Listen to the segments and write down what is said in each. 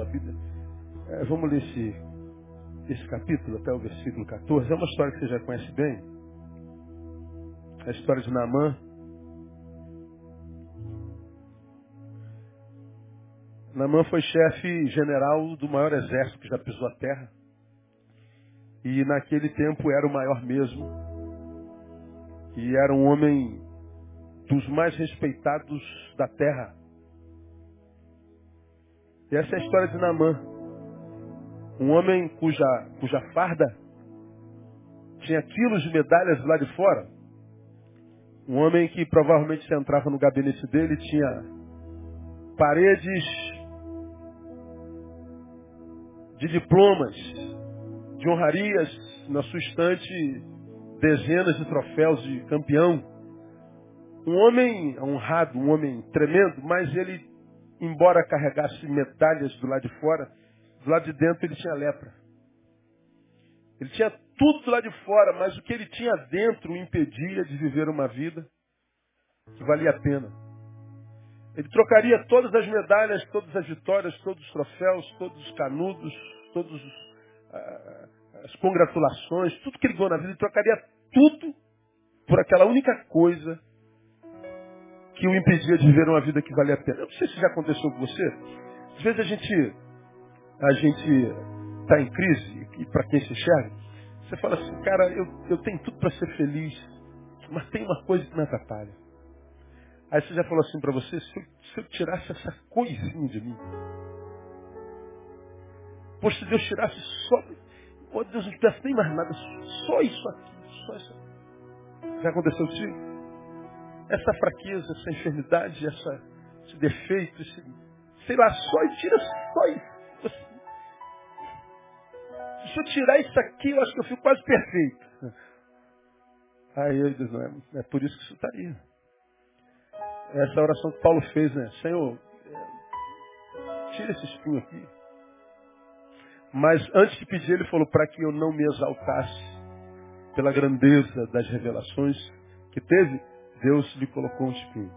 sua Bíblia, é, vamos ler esse, esse capítulo até o versículo 14. É uma história que você já conhece bem. A história de Naamã. Naamã foi chefe general do maior exército que já pisou a terra. E naquele tempo era o maior mesmo. E era um homem dos mais respeitados da terra. E essa é a história de Naamã. Um homem cuja, cuja farda tinha quilos de medalhas lá de fora. Um homem que provavelmente se entrava no gabinete dele tinha paredes de diplomas, de honrarias, na sua estante dezenas de troféus de campeão. Um homem honrado, um homem tremendo, mas ele, embora carregasse medalhas do lado de fora, do lado de dentro ele tinha lepra. Ele tinha tudo do lado de fora, mas o que ele tinha dentro o impedia de viver uma vida que valia a pena. Ele trocaria todas as medalhas, todas as vitórias, todos os troféus, todos os canudos, todas ah, as congratulações, tudo que ele ganhou na vida, ele trocaria tudo por aquela única coisa que o impedia de viver uma vida que valia a pena. Eu não sei se já aconteceu com você. Às vezes a gente a gente está em crise, e para quem se enxerga, você fala assim, cara, eu, eu tenho tudo para ser feliz, mas tem uma coisa que me atrapalha. Aí você já falou assim para você, se eu, se eu tirasse essa coisinha de mim, poxa, se Deus tirasse só, oh Deus não tivesse nem mais nada, só isso aqui, só isso aqui. Já aconteceu contigo? Essa fraqueza, essa enfermidade, essa, esse defeito, esse, sei lá, só e tira só isso. Se eu tirar isso aqui, eu acho que eu fico quase perfeito. Aí eu disse, não, é, é por isso que isso está aí. Essa oração que Paulo fez, né? Senhor, é, tira esse espinho aqui. Mas antes de pedir, ele falou para que eu não me exaltasse pela grandeza das revelações que teve, Deus lhe colocou um espinho.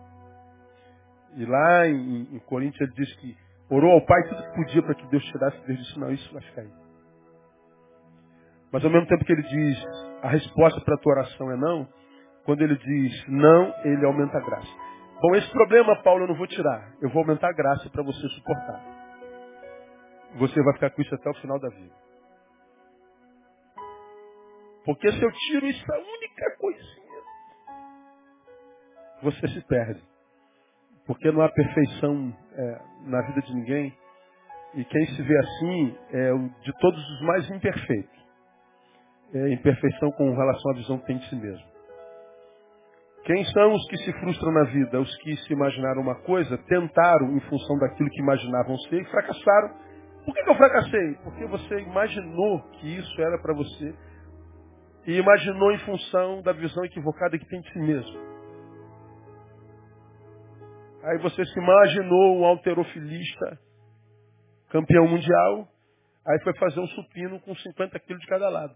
E lá em, em Coríntios ele diz que orou ao Pai tudo que podia para que Deus tirasse. Deus disse, não, isso vai ficar aí. Mas ao mesmo tempo que ele diz, a resposta para a tua oração é não, quando ele diz não, ele aumenta a graça. Bom, esse problema, Paulo, eu não vou tirar. Eu vou aumentar a graça para você suportar. Você vai ficar com isso até o final da vida. Porque se eu tiro isso, a única coisinha, você se perde. Porque não há perfeição é, na vida de ninguém. E quem se vê assim é o de todos os mais imperfeitos é, imperfeição com relação à visão que tem de si mesmo. Quem são os que se frustram na vida? Os que se imaginaram uma coisa, tentaram em função daquilo que imaginavam ser e fracassaram. Por que, que eu fracassei? Porque você imaginou que isso era para você e imaginou em função da visão equivocada que tem de si mesmo. Aí você se imaginou um alterofilista, campeão mundial, aí foi fazer um supino com 50 quilos de cada lado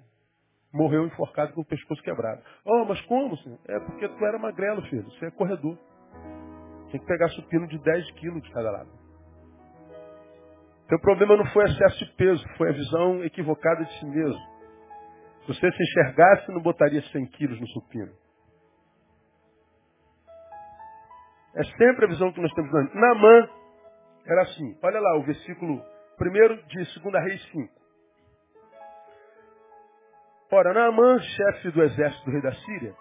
morreu enforcado com o pescoço quebrado. Oh, mas como, senhor? É porque tu era magrelo, filho. Você é corredor. Tem que pegar supino de 10 quilos de cada lado. Teu problema não foi excesso de peso, foi a visão equivocada de si mesmo. Se você se enxergasse, não botaria 100 quilos no supino. É sempre a visão que nós temos. Namã era assim. Olha lá o versículo 1 de 2 Reis 5. Ora, Naamã, chefe do exército do rei da Síria,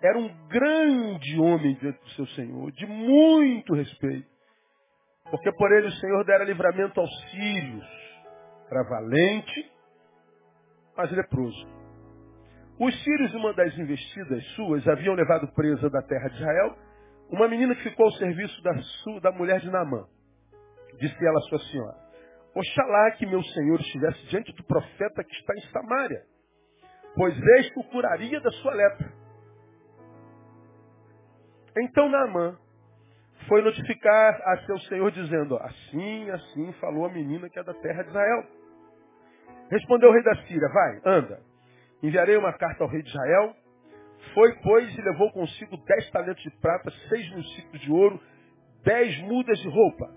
era um grande homem diante do seu Senhor, de muito respeito. Porque por ele o Senhor dera livramento aos sírios. Era valente, mas leproso. Os sírios, uma das investidas suas, haviam levado presa da terra de Israel uma menina que ficou ao serviço da, sua, da mulher de Naamã. Disse ela à sua senhora, Oxalá que meu senhor estivesse diante do profeta que está em Samaria, pois este o curaria da sua lepra. Então Naamã foi notificar a seu senhor dizendo, assim, assim falou a menina que é da terra de Israel. Respondeu o rei da Síria, vai, anda. Enviarei uma carta ao rei de Israel. Foi, pois, e levou consigo dez talentos de prata, seis ciclos de ouro, dez mudas de roupa.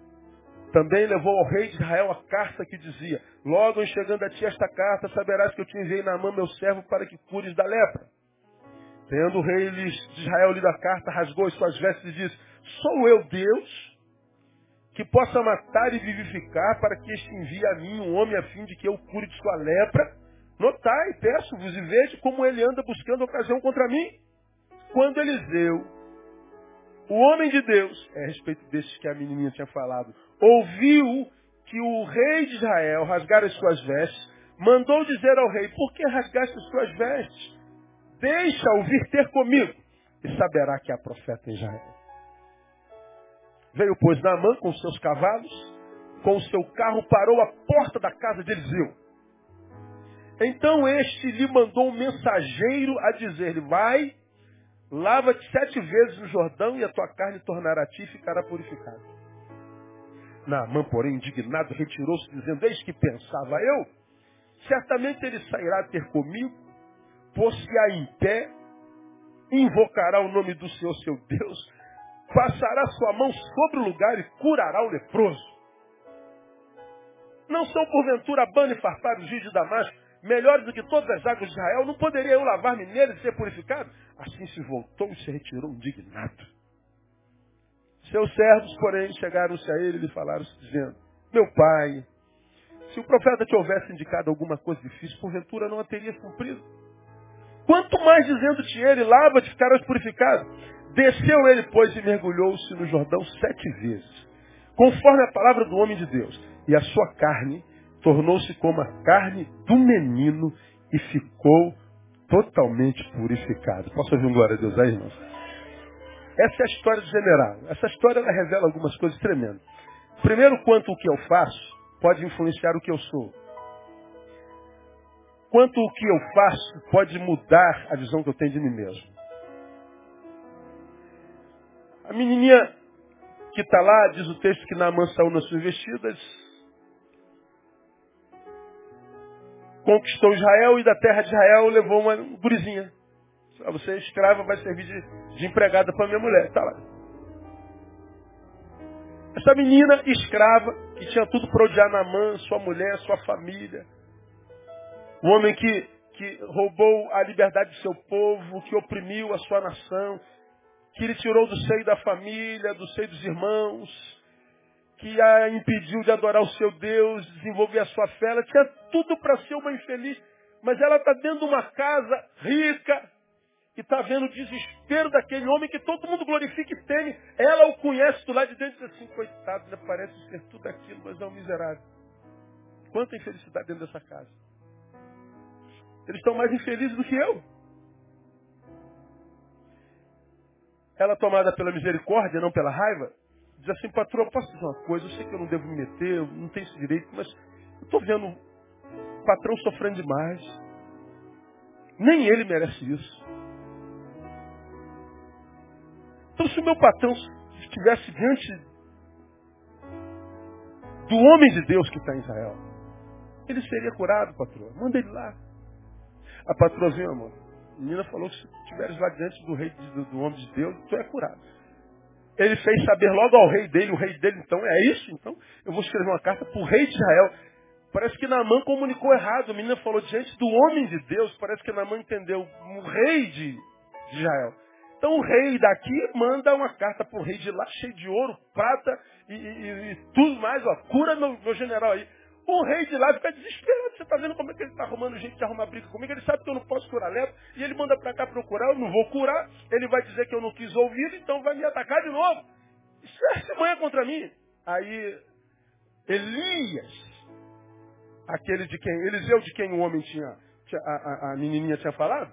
Também levou ao rei de Israel a carta que dizia, logo em chegando a ti esta carta, saberás que eu te enviei na mão meu servo para que cures da lepra. Tendo o rei de Israel lido a carta, rasgou as suas vestes e disse, sou eu Deus que possa matar e vivificar para que este envie a mim um homem a fim de que eu cure de sua lepra? Notai, peço-vos e veja como ele anda buscando ocasião contra mim. Quando Eliseu, o homem de Deus, é a respeito desses que a menininha tinha falado, ouviu que o rei de Israel rasgara as suas vestes, mandou dizer ao rei, por que rasgaste as suas vestes? Deixa-o vir ter comigo, e saberá que há profeta em Israel. Veio, pois, Naamã com seus cavalos, com o seu carro, parou à porta da casa de Eliseu. Então este lhe mandou um mensageiro a dizer-lhe, vai, lava-te sete vezes no Jordão e a tua carne tornará a ti e ficará purificada. Naamã, porém, indignado, retirou-se, dizendo, eis que pensava eu, certamente ele sairá ter comigo, pôr-se-á em pé, invocará o nome do Senhor seu Deus, passará sua mão sobre o lugar e curará o leproso. Não são porventura Abana e Farpar os rios de Damasco melhores do que todas as águas de Israel? Não poderia eu lavar-me neles e ser purificado? Assim se voltou e se retirou indignado. Seus servos, porém, chegaram-se a ele e lhe falaram, dizendo, meu pai, se o profeta te houvesse indicado alguma coisa difícil, porventura não a teria cumprido. Quanto mais dizendo-te ele, lava-te, ficarás purificado. Desceu ele, pois, e mergulhou-se no Jordão sete vezes, conforme a palavra do homem de Deus. E a sua carne tornou-se como a carne do menino e ficou totalmente purificado. Posso ouvir um glória a Deus aí, irmãos? Essa é a história do general. Essa história ela revela algumas coisas tremendas. Primeiro, quanto o que eu faço pode influenciar o que eu sou. Quanto o que eu faço pode mudar a visão que eu tenho de mim mesmo. A menininha que está lá, diz o texto que Naamã saiu nas suas vestidas, conquistou Israel e da terra de Israel levou uma gurizinha. Ah, você é escrava, vai servir de, de empregada para minha mulher. Está lá. Essa menina escrava, que tinha tudo para odiar Naamã, sua mulher, sua família. O homem que, que roubou a liberdade do seu povo, que oprimiu a sua nação, que ele tirou do seio da família, do seio dos irmãos, que a impediu de adorar o seu Deus, desenvolver a sua fé. Ela tinha tudo para ser uma infeliz, mas ela está dentro de uma casa rica e está vendo o desespero daquele homem que todo mundo glorifica e teme. Ela o conhece do lado de dentro e diz assim, coitado, ele parece ser tudo aquilo, mas é um miserável. Quanta infelicidade dentro dessa casa. Eles estão mais infelizes do que eu. ela tomada pela misericórdia, não pela raiva, diz assim, patroa, posso dizer uma coisa? Eu sei que eu não devo me meter, eu não tenho esse direito, mas eu estou vendo o patrão sofrendo demais. Nem ele merece isso. Então se o meu patrão estivesse diante do homem de Deus que está em Israel, ele seria curado, patroa. Manda ele lá. A patroazinha, amor, a menina falou que se estiveres lá diante do rei do, do homem de Deus, tu é curado. Ele fez saber logo ao rei dele, o rei dele, então, é isso? Então, eu vou escrever uma carta para o rei de Israel. Parece que Naamã comunicou errado. A menina falou diante do homem de Deus. Parece que Naamã entendeu o rei de, Israel. Então o rei daqui manda uma carta para o rei de lá, cheio de ouro, prata e, e, e tudo mais. Ó, cura meu, meu general aí. O rei de lá fica desesperado. Você está vendo como é que ele está arrumando gente de arrumar briga comigo? Ele sabe que eu não posso curar lepra. E ele manda para cá procurar. Eu não vou curar. Ele vai dizer que eu não quis ouvir. Então vai me atacar de novo. Isso é semana contra mim. Aí Elias, aquele de quem, Eliseu de quem o homem tinha, a, a, a, menininha tinha falado,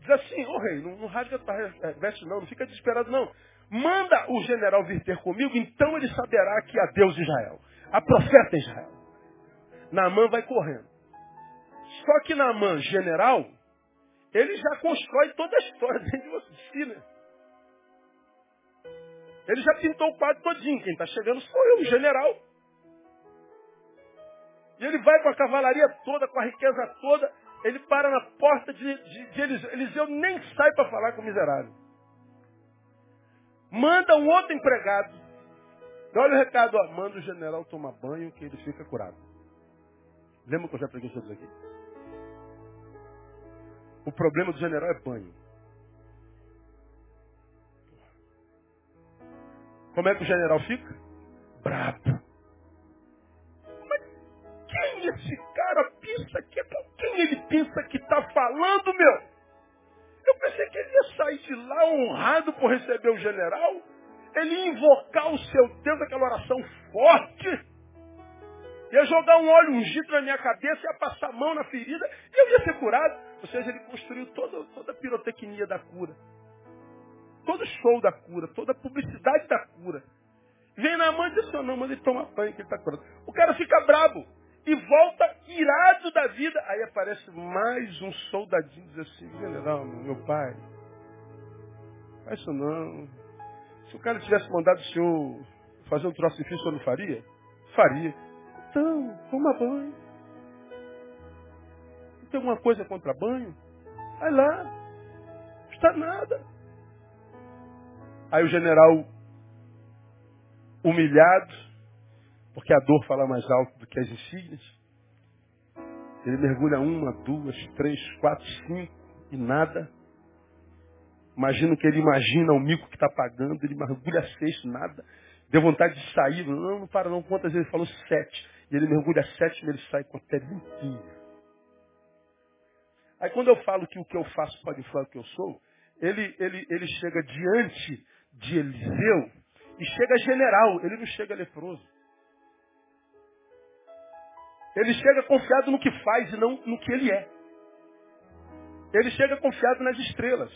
diz assim, ô oh, rei, não, não rasga tua veste não, não fica desesperado não. Manda o general vir ter comigo, então ele saberá que há Deus de Israel, há profeta em Israel. Naamã vai correndo. Só que Naamã, general, ele já constrói toda a história dentro de si, né? Ele já pintou o quadro todinho. Quem está chegando sou eu, o general. E ele vai com a cavalaria toda, com a riqueza toda. Ele para na porta de, de, de Eliseu. Eliseu nem sai para falar com o miserável. Manda um outro empregado Então, olha o recado, ó, manda o general tomar banho que ele fica curado. Lembra que eu já preguei sobre aqui? O problema do general é banho. Como é que o general fica? Brabo. Mas quem esse cara pensa que é com quem ele pensa que está falando, meu? Eu pensei que ele ia sair de lá honrado por receber o general. Ele ia invocar o seu Deus, aquela oração forte. Ia jogar um óleo ungido na minha cabeça, ia passar a mão na ferida e eu ia ser curado. Ou seja, ele construiu toda, toda a pirotecnia da cura. Todo show da cura, toda a publicidade da cura. Vem na mão e diz não, mas ele toma banho que ele está curado. O cara fica brabo e volta irado da vida. Aí aparece mais um soldadinho diz assim, general, meu pai, faz isso não. Se o cara tivesse mandado o senhor fazer um troço difícil, senhor não faria? Faria. Então, toma banho. Não tem alguma coisa contra banho? Vai lá. Não está nada. Aí o general, humilhado, porque a dor fala mais alto do que as insígnias, ele mergulha uma, duas, três, quatro, cinco e nada. Imagino que ele imagina o mico que está pagando, ele mergulha seis, nada. Deu vontade de sair, não, não para não, quantas vezes ele falou sete. Ele mergulha sete, ele sai com a pele limpinha. Aí quando eu falo que o que eu faço pode inflar o que eu sou, ele, ele, ele chega diante de Eliseu e chega general, ele não chega leproso. Ele chega confiado no que faz e não no que ele é. Ele chega confiado nas estrelas.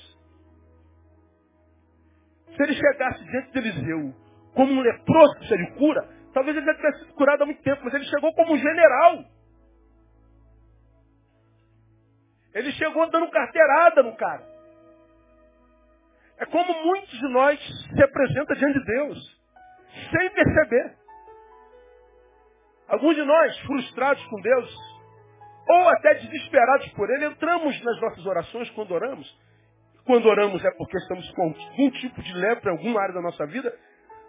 Se ele chegasse diante de Eliseu como um leproso que de cura, talvez ele já tivesse sido curado há muito tempo, mas ele chegou como um general. Ele chegou dando carteirada no cara. É como muitos de nós se apresentam diante de Deus, sem perceber. Alguns de nós, frustrados com Deus, ou até desesperados por Ele, entramos nas nossas orações quando oramos. Quando oramos é porque estamos com algum tipo de lepra em alguma área da nossa vida.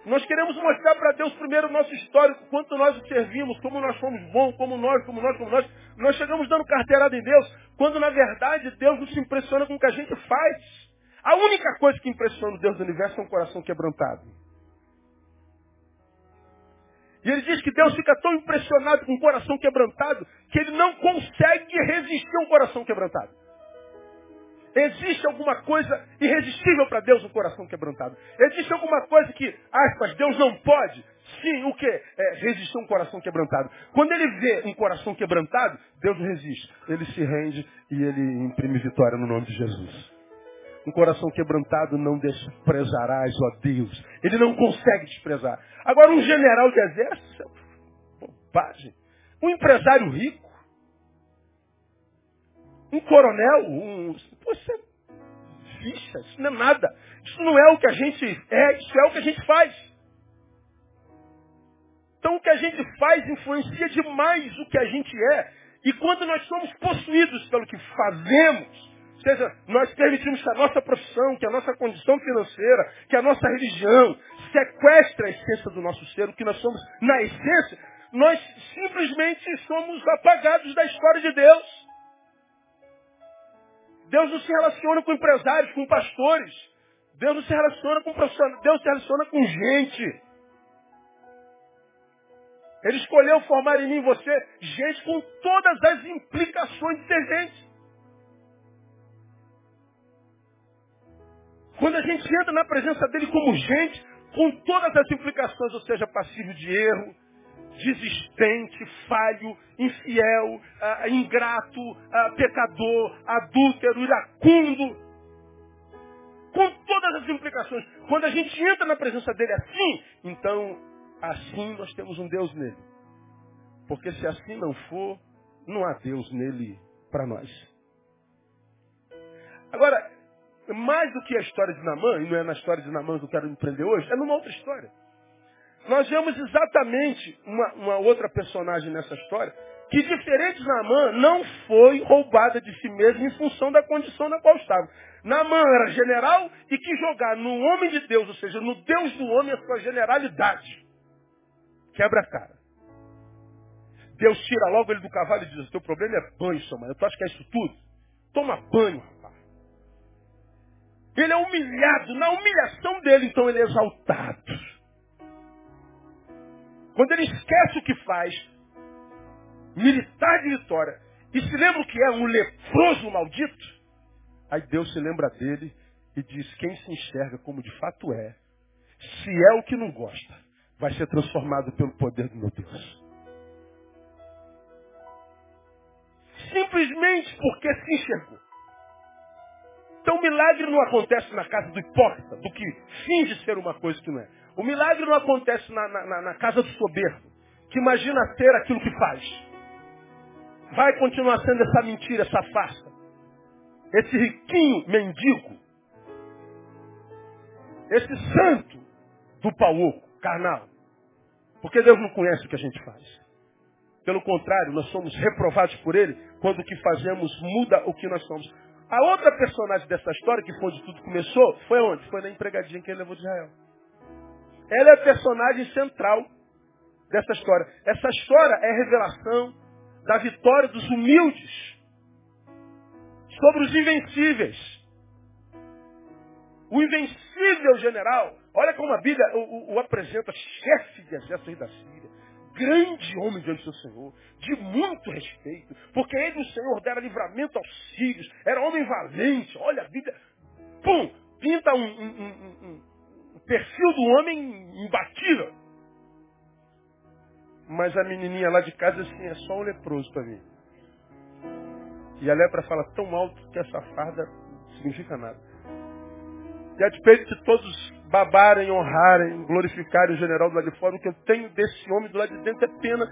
Nós queremos mostrar para Deus primeiro o nosso histórico, quanto nós o servimos, como nós fomos bons, como nós, como nós, como nós. Nós chegamos dando carteirada em Deus, quando na verdade Deus não se impressiona com o que a gente faz. A única coisa que impressiona o Deus do universo é um coração quebrantado. E ele diz que Deus fica tão impressionado com o coração quebrantado que ele não consegue resistir a um coração quebrantado. Existe alguma coisa irresistível para Deus no coração quebrantado. Existe alguma coisa que, aspas, Deus não pode? Sim, o que? É resistir um coração quebrantado. Quando ele vê um coração quebrantado, Deus resiste. Ele se rende e ele imprime vitória no nome de Jesus. Um coração quebrantado não desprezarás, ó Deus. Ele não consegue desprezar. Agora, um general de exército, é bobagem. Um empresário rico, um coronel, um. Você ficha, isso não é nada. Isso não é o que a gente é, isso é o que a gente faz. Então o que a gente faz influencia demais o que a gente é. E quando nós somos possuídos pelo que fazemos, ou seja, nós permitimos que a nossa profissão, que a nossa condição financeira, que a nossa religião sequestre a essência do nosso ser, o que nós somos na essência, nós simplesmente somos apagados da história de Deus. Deus não se relaciona com empresários, com pastores. Deus não se relaciona com profissionais. Deus se relaciona com gente. Ele escolheu formar em mim você gente com todas as implicações de ser gente. Quando a gente entra na presença dele como gente, com todas as implicações, ou seja, passivo de erro, desistente, falho, infiel, ah, ingrato, ah, pecador, adúltero, iracundo, com todas as implicações. Quando a gente entra na presença dele assim, então assim nós temos um Deus nele. Porque se assim não for, não há Deus nele para nós. Agora, mais do que a história de Namã, e não é na história de Namã que eu quero empreender hoje, é numa outra história. Nós vemos exatamente uma, uma outra personagem nessa história, que diferente de Namã, não foi roubada de si mesma em função da condição na qual estava. Namã era general e quis jogar no homem de Deus, ou seja, no Deus do homem, a sua generalidade. quebra a cara. Deus tira logo ele do cavalo e diz, o teu problema é banho, mãe. Tu acha que é isso tudo? Toma banho, rapaz. Ele é humilhado. Na humilhação dele, então, ele é exaltado. Quando ele esquece o que faz, militar de vitória, e se lembra que é um leproso maldito, aí Deus se lembra dele e diz, quem se enxerga como de fato é, se é o que não gosta, vai ser transformado pelo poder do meu Deus. Simplesmente porque se enxergou. Então o milagre não acontece na casa do hipócrita, do que finge ser uma coisa que não é. O milagre não acontece na, na, na casa do soberbo, que imagina ser aquilo que faz. Vai continuar sendo essa mentira, essa farsa. Esse riquinho mendigo. Esse santo do pau carnal. Porque Deus não conhece o que a gente faz. Pelo contrário, nós somos reprovados por Ele quando o que fazemos muda o que nós somos. A outra personagem dessa história, que foi onde tudo começou, foi onde? Foi na empregadinha que ele levou de Israel. Ela é a personagem central dessa história. Essa história é a revelação da vitória dos humildes sobre os invencíveis. O invencível general, olha como a Bíblia o, o, o apresenta, chefe de exército da Síria, grande homem diante do Senhor, de muito respeito, porque ele, o Senhor, dera livramento aos sírios, era homem valente, olha a Bíblia, pum, pinta um, um, um perfil do homem imbatível. Mas a menininha lá de casa assim, é só um leproso para mim. E a lepra fala tão alto que essa farda não significa nada. E a despeito de todos babarem, honrarem, glorificarem o general do lado de fora, o que eu tenho desse homem do lado de dentro é pena.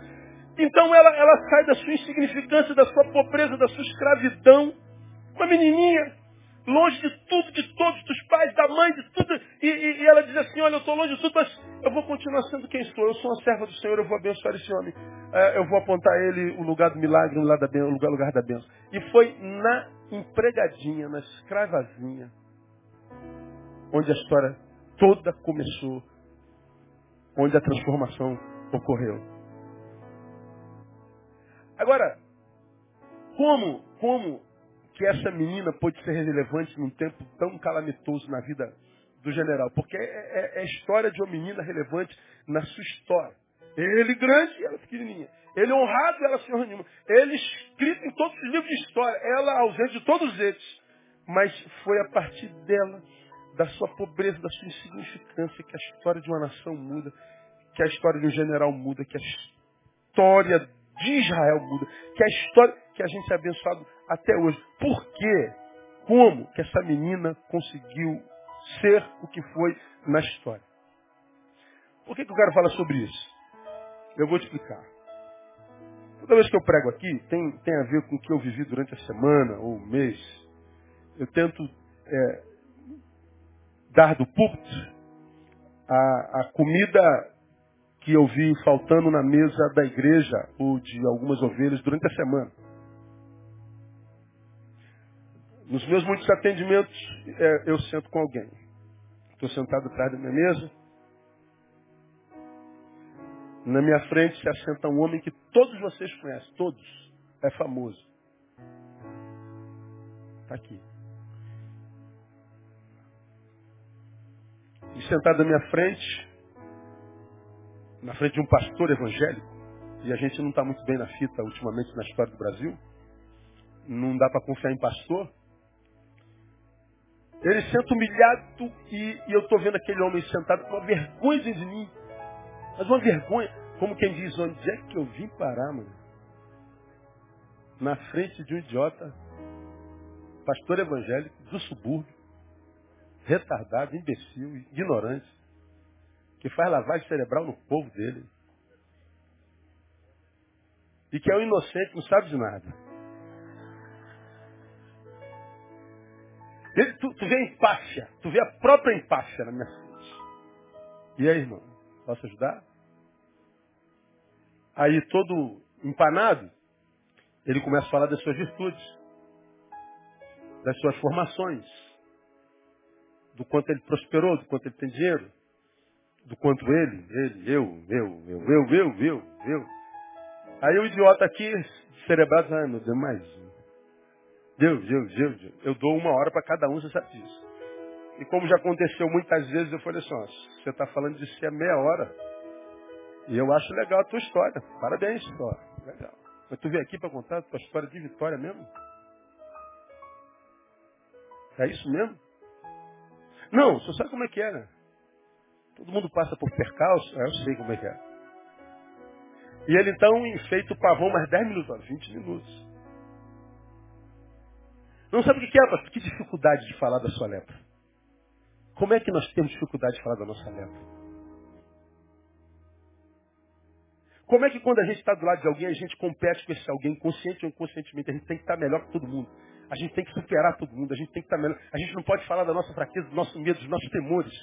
Então ela, ela sai da sua insignificância, da sua pobreza, da sua escravidão. Uma menininha, longe de tudo, de todos, dos pais, da mãe, de tudo. E, e, e ela diz assim, olha, eu estou longe de tudo, mas eu vou continuar sendo quem sou. Eu sou uma serva do Senhor, eu vou abençoar esse homem. É, eu vou apontar a ele o lugar do milagre, o lugar da, benção, o lugar, o lugar da bênção. E foi na empregadinha, na escravazinha, onde a história toda começou, onde a transformação ocorreu. Agora, como, como que essa menina pode ser relevante num tempo tão calamitoso na vida do general? Porque é, é, é a história de uma menina relevante na sua história. Ele grande e ela pequenininha. Ele honrado e ela senhor nenhuma. Ele escrito em todos os livros de história. Ela ausente de todos eles. Mas foi a partir dela da sua pobreza, da sua insignificância, que a história de uma nação muda, que a história de um general muda, que a história de Israel muda, que a história que a gente é abençoado até hoje. Por quê? Como que essa menina conseguiu ser o que foi na história? Por que, que eu quero falar sobre isso? Eu vou te explicar. Toda vez que eu prego aqui, tem, tem a ver com o que eu vivi durante a semana ou o mês. Eu tento é, dar do púlpito a, a comida que eu vi faltando na mesa da igreja ou de algumas ovelhas durante a semana. Nos meus muitos atendimentos, é, eu sento com alguém. Estou sentado atrás da minha mesa. Na minha frente se assenta um homem que todos vocês conhecem, todos. É famoso. Está aqui. e sentado na minha frente, na frente de um pastor evangélico, e a gente não está muito bem na fita ultimamente na história do Brasil, não dá para confiar em pastor. Ele senta humilhado e, e eu estou vendo aquele homem sentado com uma vergonha de mim. Mas uma vergonha, como quem diz, onde é que eu vim parar, mano? Na frente de um idiota, pastor evangélico do subúrbio, retardado, imbecil, ignorante, que faz lavagem cerebral no povo dele. E que é um inocente, não sabe de nada. Tu, tu vê a empáfia, tu vê a própria empáfia na minha frente. E aí, irmão, posso ajudar? Aí, todo empanado, ele começa a falar das suas virtudes, das suas formações do quanto ele prosperou, do quanto ele tem dinheiro, do quanto ele, ele, eu, eu, eu, eu, eu, eu, eu. Aí o idiota aqui, cerebrado, ai meu Deus, mais um. Deus, Deus, Deus, Deus. Eu dou uma hora para cada um, você sabe disso. E como já aconteceu muitas vezes, eu falei assim, ó, você está falando de si há meia hora. E eu acho legal a tua história. Parabéns, história. Legal. Mas tu veio aqui para contar a tua história de vitória mesmo? É isso mesmo? Não, você sabe como é que é, né? Todo mundo passa por percalço. É, eu sei como é que é. E ele então enfeita o pavão mais 10 minutos, 20 minutos. Não sabe o que é, pastor? Que dificuldade de falar da sua lepra. Como é que nós temos dificuldade de falar da nossa lepra? Como é que quando a gente está do lado de alguém, a gente compete com esse alguém, consciente ou inconscientemente? A gente tem que estar melhor que todo mundo. A gente tem que superar todo mundo. A gente tem que estar melhor. A gente não pode falar da nossa fraqueza, do nosso medo, dos nossos temores.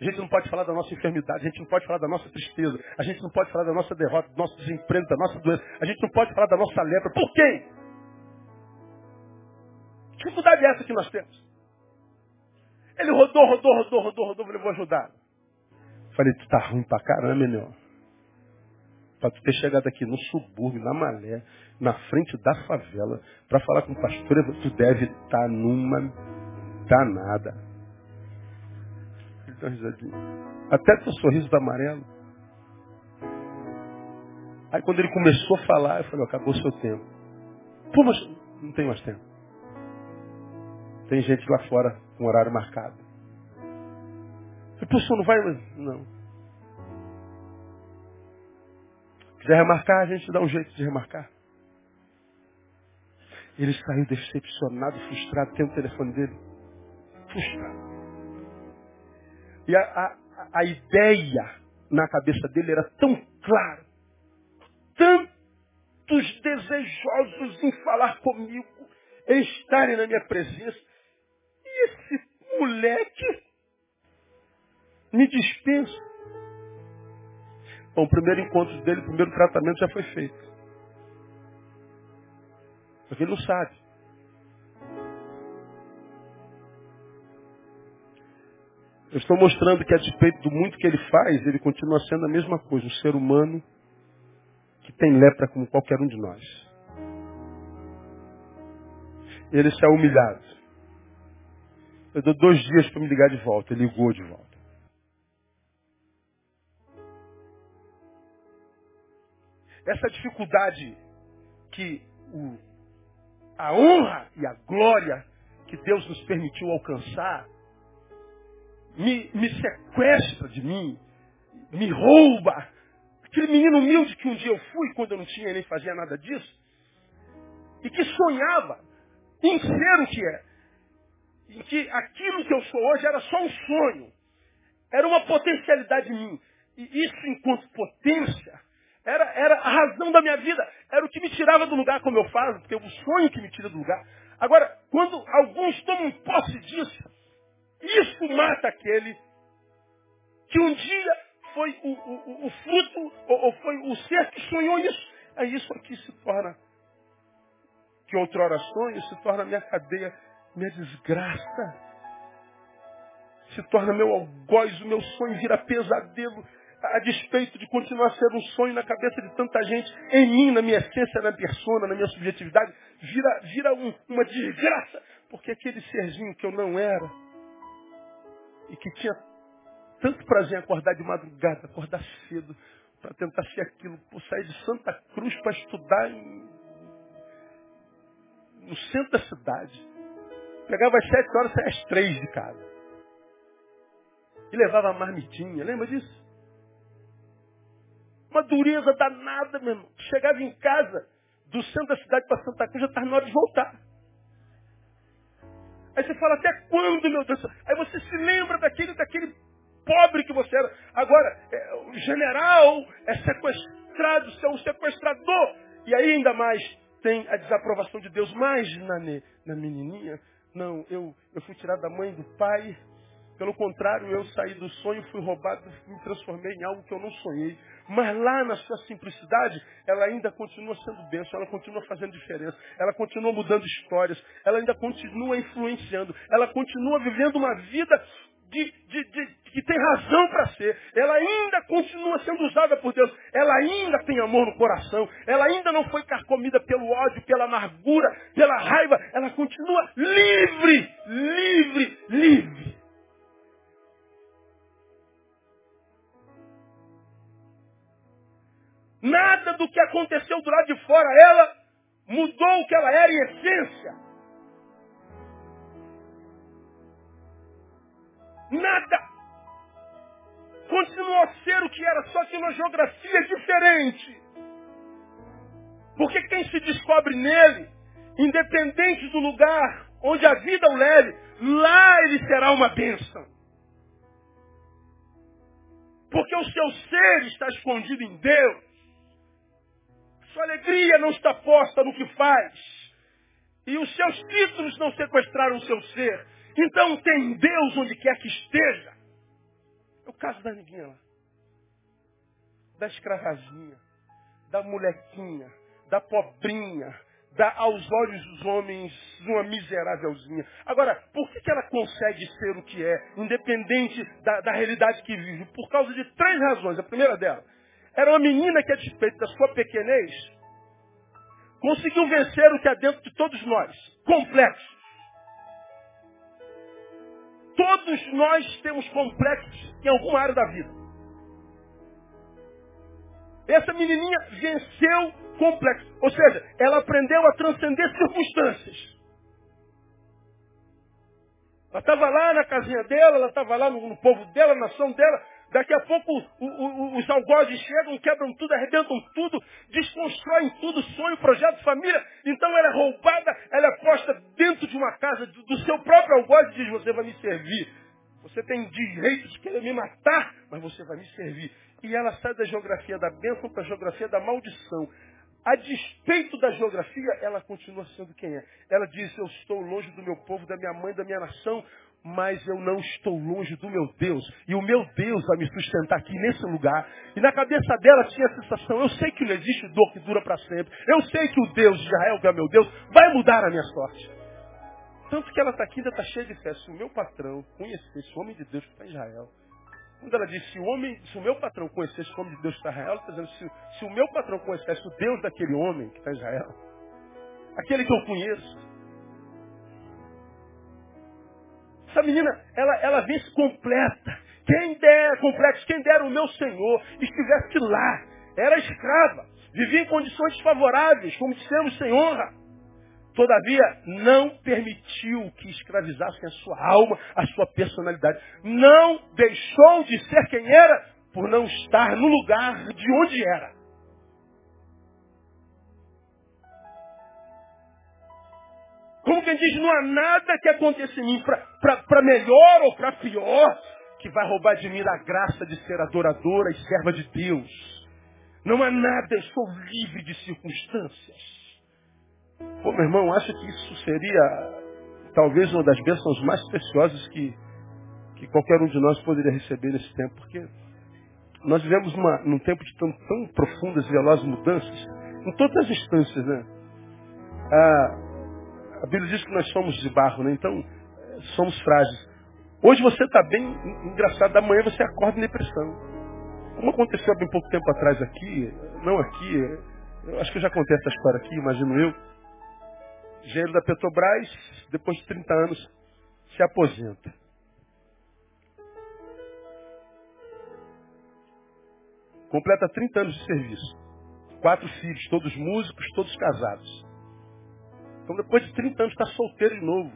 A gente não pode falar da nossa enfermidade, a gente não pode falar da nossa tristeza, a gente não pode falar da nossa derrota, do nosso desemprego, da nossa doença, a gente não pode falar da nossa lepra. Por quê? Que dificuldade é essa que nós temos? Ele rodou, rodou, rodou, rodou, rodou, falei, vou ajudar. Falei, tu tá ruim pra caramba, meu. Pra tu ter chegado aqui no subúrbio, na Malé, na frente da favela, para falar com o pastor, tu deve estar tá numa danada. Até teu sorriso tá amarelo. Aí quando ele começou a falar, eu falei, acabou o seu tempo. Pô, mas não tem mais tempo. Tem gente lá fora com horário marcado. Eu falei, não vai? Não. Quiser remarcar, a gente dá um jeito de remarcar. Ele saiu decepcionado, frustrado. Tem o telefone dele? Frustrado. E a, a, a ideia na cabeça dele era tão clara. Tantos desejosos em falar comigo, em estarem na minha presença. Esse moleque me dispensa. Bom, o primeiro encontro dele, o primeiro tratamento já foi feito. Porque ele não sabe. Eu estou mostrando que a despeito do muito que ele faz, ele continua sendo a mesma coisa, um ser humano que tem lepra como qualquer um de nós. Ele é humilhado. Eu dou dois dias para me ligar de volta. Ele ligou de volta. Essa dificuldade que o, a honra e a glória que Deus nos permitiu alcançar me, me sequestra de mim, me rouba. Aquele menino humilde que um dia eu fui, quando eu não tinha nem fazia nada disso, e que sonhava em ser o que é. Em que aquilo que eu sou hoje era só um sonho. Era uma potencialidade minha. E isso, enquanto potência, era, era a razão da minha vida. Era o que me tirava do lugar como eu faço, porque é o sonho que me tira do lugar. Agora, quando alguns tomam posse disso, isso mata aquele que um dia foi o, o, o fruto, ou, ou, foi o ser que sonhou isso. É isso aqui se torna, que outrora sonho, se torna minha cadeia, minha desgraça. Se torna meu algoz, o meu sonho vira pesadelo, a despeito de continuar a ser um sonho na cabeça de tanta gente, em mim, na minha essência, na persona, na minha subjetividade, vira, vira um, uma desgraça, porque aquele serzinho que eu não era, e que tinha tanto prazer em acordar de madrugada, acordar cedo, para tentar ser aquilo, por sair de Santa Cruz para estudar em, no centro da cidade. Pegava às sete horas, saia às três de casa. E levava a marmitinha, lembra disso? Uma dureza danada, meu irmão. Chegava em casa, do centro da cidade para Santa Cruz, já estava na hora de voltar. Aí você fala, até quando, meu Deus? Aí você se lembra daquele, daquele pobre que você era. Agora, é, o general é sequestrado, você é um sequestrador. E aí ainda mais tem a desaprovação de Deus. Mas na, na menininha, não, eu, eu fui tirado da mãe e do pai. Pelo contrário, eu saí do sonho, fui roubado, me transformei em algo que eu não sonhei. Mas lá na sua simplicidade, ela ainda continua sendo bênção, ela continua fazendo diferença, ela continua mudando histórias, ela ainda continua influenciando, ela continua vivendo uma vida de, de, de, que tem razão para ser. Ela ainda continua sendo usada por Deus. Ela ainda tem amor no coração. Ela ainda não foi carcomida pelo ódio, pela amargura, pela raiva. Ela continua livre, livre, livre. Nada do que aconteceu do lado de fora, ela mudou o que ela era em essência. Nada. Continuou a ser o que era, só que uma geografia diferente. Porque quem se descobre nele, independente do lugar onde a vida o leve, lá ele será uma bênção. Porque o seu ser está escondido em Deus. Sua alegria não está posta no que faz. E os seus títulos não sequestraram o seu ser. Então tem Deus onde quer que esteja. É o caso da neguinha lá. Da escravazinha, da molequinha, da pobrinha, da aos olhos dos homens uma miserávelzinha. Agora, por que, que ela consegue ser o que é, independente da, da realidade que vive? Por causa de três razões. A primeira dela, era uma menina que, a despeito da sua pequenez, conseguiu vencer o que há dentro de todos nós. Complexo. Todos nós temos complexos em alguma área da vida. Essa menininha venceu complexo. Ou seja, ela aprendeu a transcender circunstâncias. Ela estava lá na casinha dela, ela estava lá no, no, povo dela, na nação dela, Daqui a pouco o, o, os algozes chegam, quebram tudo, arrebentam tudo, desconstroem tudo, sonho, projeto, família. Então ela é roubada, ela é posta dentro de uma casa do, seu próprio algoz e diz, você vai me servir. Você tem direito de querer me matar, mas você vai me servir. E ela sai da geografia da bênção para a geografia da maldição. A despeito da geografia, ela continua sendo quem é. Ela diz, eu estou longe do meu povo, da minha mãe, da minha nação, mas eu não estou longe do meu Deus. E o meu Deus vai me sustentar aqui nesse lugar. E na cabeça dela tinha a sensação, eu sei que não existe dor que dura para sempre. Eu sei que o Deus de Israel, que é meu Deus, vai mudar a minha sorte. Tanto que ela está aqui ainda está cheia de fé. Se o meu patrão conhecesse o homem de Deus que está em Israel, quando ela disse, se o, homem, se o meu patrão conhecesse o homem de Deus que está em Israel, ela está dizendo, se, se o meu patrão conhecesse o Deus daquele homem que está em Israel, aquele que eu conheço, Essa menina, ela, ela vence completa. Quem dera, complexo, quem dera o meu Senhor estivesse lá. Era escrava. Vivia em condições desfavoráveis, como dissemos, sem honra. Todavia, não permitiu que escravizassem a sua alma, a sua personalidade. Não deixou de ser quem era por não estar no lugar de onde era. Como quem diz, não há nada que aconteça em mim para melhor ou para pior que vai roubar de mim a graça de ser adoradora e serva de Deus. Não há nada, eu sou livre de circunstâncias. Pô, meu irmão, acho que isso seria talvez uma das bênçãos mais preciosas que, que qualquer um de nós poderia receber nesse tempo, porque nós vivemos uma, num tempo de tão, tão profundas e velozes mudanças, em todas as instâncias, né? Ah, a Bíblia diz que nós somos de barro, né? Então, somos frágeis. Hoje você está bem engraçado, amanhã você acorda em depressão. Como aconteceu há bem pouco tempo atrás aqui, não aqui, acho que eu já contei essa história aqui, imagino eu. Engenheiro da Petrobras, depois de 30 anos, se aposenta. Completa 30 anos de serviço. Quatro filhos, todos músicos, todos casados. Então depois de 30 anos está solteiro de novo.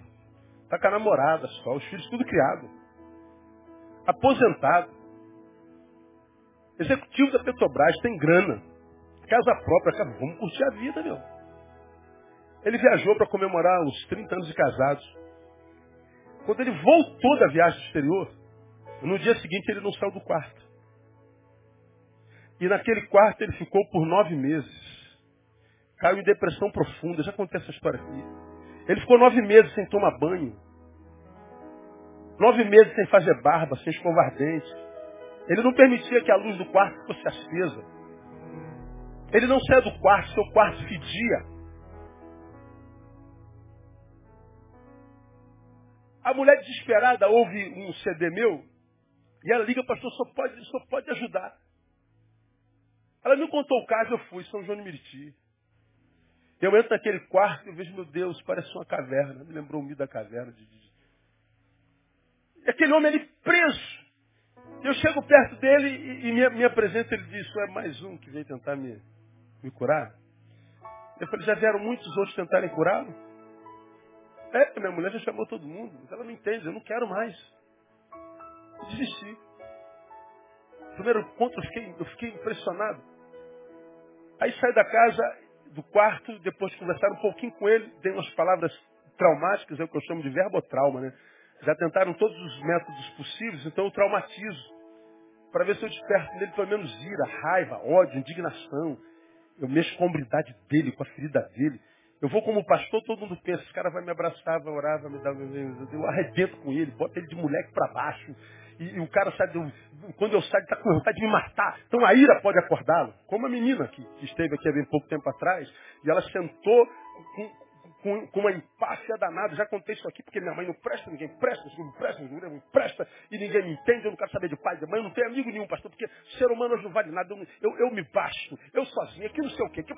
Está com a namorada só, os filhos tudo criado. Aposentado. Executivo da Petrobras, tem grana. Casa própria, cara, vamos curtir a vida, meu. Ele viajou para comemorar os 30 anos de casados. Quando ele voltou da viagem exterior, no dia seguinte ele não saiu do quarto. E naquele quarto ele ficou por nove meses caiu em depressão profunda. Já contei essa história aqui. Ele ficou nove meses sem tomar banho. Nove meses sem fazer barba, sem escovar dente. Ele não permitia que a luz do quarto fosse acesa. Ele não saía do quarto, seu quarto fedia. A mulher desesperada ouve um CD meu e ela liga, pastor, só pode, só pode ajudar. Ela me contou o caso, eu fui, São João de Meriti. Eu entro naquele quarto e vejo, meu Deus, parece uma caverna. Me lembrou o mito da caverna. De. E aquele homem ali preso. Eu chego perto dele e, e me, me apresenta, ele diz, é mais um que veio tentar me, me curar. Eu falei, já vieram muitos outros tentarem curá-lo? É, minha mulher já chamou todo mundo, mas ela não entende, eu não quero mais. Desisti. Primeiro encontro eu fiquei, eu fiquei impressionado. Aí saí da casa, do quarto, depois de conversar um pouquinho com ele, dei umas palavras traumáticas, é o que eu chamo de verbotrauma, né? Já tentaram todos os métodos possíveis, então eu traumatizo. Para ver se eu desperto nele pelo menos ira, raiva, ódio, indignação. Eu mexo com a hombridade dele, com a ferida dele. Eu vou como pastor, todo mundo pensa, esse cara vai me abraçar, vai orar, vai me dar... Eu arrebento com ele, boto ele de moleque para baixo. E, e, o cara sai, quando eu saio, está com vontade de me matar. Então a ira pode acordá-lo. Como a menina que, que, esteve aqui há bem pouco tempo atrás, e ela sentou com, com, com uma empáfia danada. Já contei isso aqui porque minha mãe não presta, ninguém presta, ninguém presta, ninguém presta, e ninguém me entende, eu não quero saber de pai, de mãe, eu não tenho amigo nenhum, pastor, porque ser humano hoje não vale nada, eu, eu, eu me basto, eu sozinho, aqui não sei o quê, que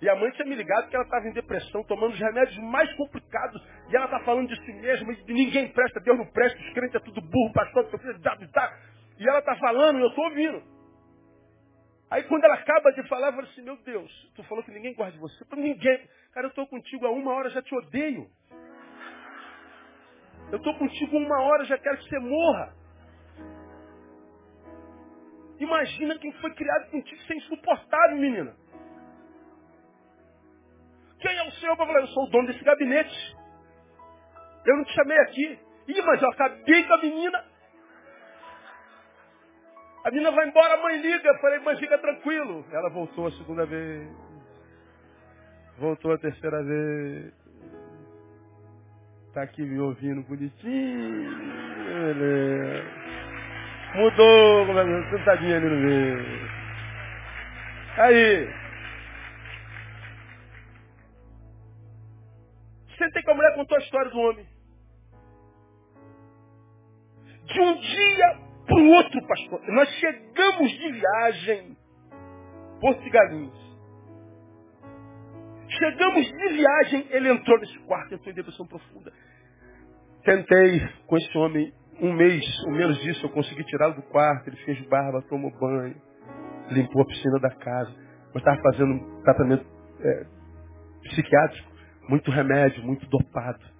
e a mãe tinha me ligado que ela estava em depressão, tomando os remédios mais complicados, e ela está falando de si mesma, de ninguém presta, Deus não presta, os crentes é tudo burro, pastor, e ela está falando, e eu estou ouvindo. Aí quando ela acaba de falar, eu falo assim, meu Deus, tu falou que ninguém gosta de você. Para ninguém. Cara, eu estou contigo há uma hora, já te odeio. Eu estou contigo há uma hora, já quero que você morra. Imagina quem foi criado contigo ser insuportável, menina. Quem é o Senhor para falar? Eu sou o dono desse gabinete. Eu não te chamei aqui. Ih, mas eu acabei com a menina. A menina vai embora, a mãe liga. Eu falei, mãe, fica tranquilo. Ela voltou a segunda vez. Voltou a terceira vez. Tá aqui me ouvindo bonitinho. Mudou, como é sentadinha ali no meio. Aí. Sentei com a mulher, contou a história do homem. De um dia para o outro pastor. Nós chegamos de viagem, Porto de Galinhos. Chegamos de viagem, ele entrou nesse quarto, entrou em depressão profunda. Tentei com esse homem um mês, ou menos disso, eu consegui tirá-lo do quarto, ele fez barba, tomou banho, limpou a piscina da casa. Mas estava fazendo um tratamento é, psiquiátrico, muito remédio, muito dopado.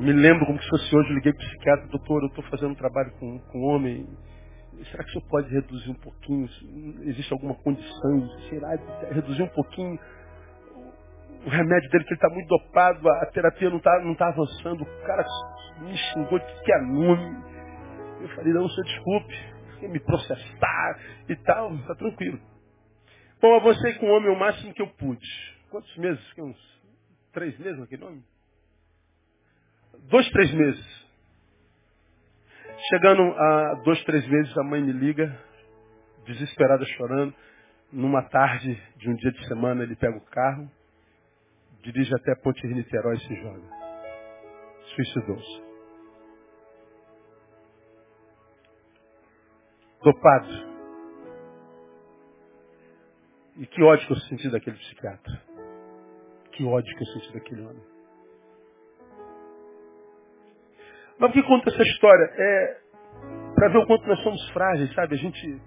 Me lembro como se fosse hoje, eu liguei para o psiquiatra, doutor, eu estou fazendo um trabalho com, com homem. Será que o senhor pode reduzir um pouquinho? Existe alguma condição? Será reduzir um pouquinho? O remédio dele, que ele está muito dopado, a terapia não está não tá avançando. O cara me xingou de que é nome. Eu falei, não, senhor, desculpe, me processar e tal, está tranquilo. Bom, avancei com o homem o máximo que eu pude. Quantos meses? Uns três meses naquele nome? Dois, três meses. Chegando a dois, três meses, a mãe me liga, desesperada, chorando. Numa tarde de um dia de semana, ele pega o carro, dirige até Ponte Niterói e se joga. Suicidou-se. Dopado. E que ódio que eu senti daquele psiquiatra. Que ódio que eu senti daquele homem. Mas o que conta essa história? É para ver o quanto nós somos frágeis, sabe? A gente,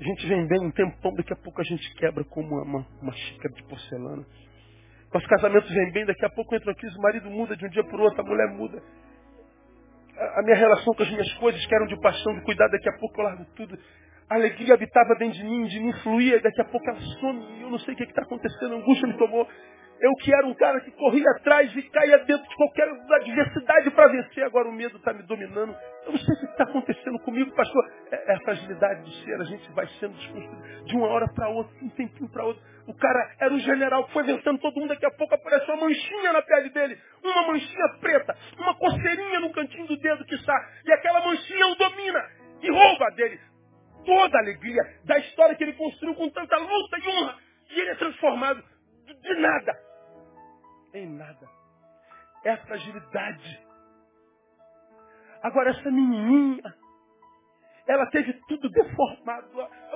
a gente vem bem um tempão, daqui a pouco a gente quebra como uma, uma xícara de porcelana. Nosso casamento vem bem, daqui a pouco entra aqui, o marido muda de um dia para o outro, a mulher muda. A, a minha relação com as minhas coisas, que eram de paixão, de cuidado, daqui a pouco eu largo tudo. A alegria habitava dentro de mim, de mim fluía, daqui a pouco ela some, eu não sei o que está acontecendo, a angústia me tomou. Eu que era um cara que corria atrás e caía dentro de qualquer adversidade para vencer, agora o medo está me dominando. Eu não sei o que está acontecendo comigo, pastor. É, é, a fragilidade do ser, a gente vai sendo desconstruído de uma hora para outra, de um tempinho para outro. O cara era um general que foi vencendo todo mundo, daqui a pouco aparece uma manchinha na pele dele, uma manchinha preta, uma coceirinha no cantinho do dedo que está, e aquela manchinha o domina e rouba dele toda a alegria da história que ele construiu com tanta luta e honra. E ele é transformado de nada em nada. é a fragilidade. Agora, essa menininha, ela teve tudo deformado.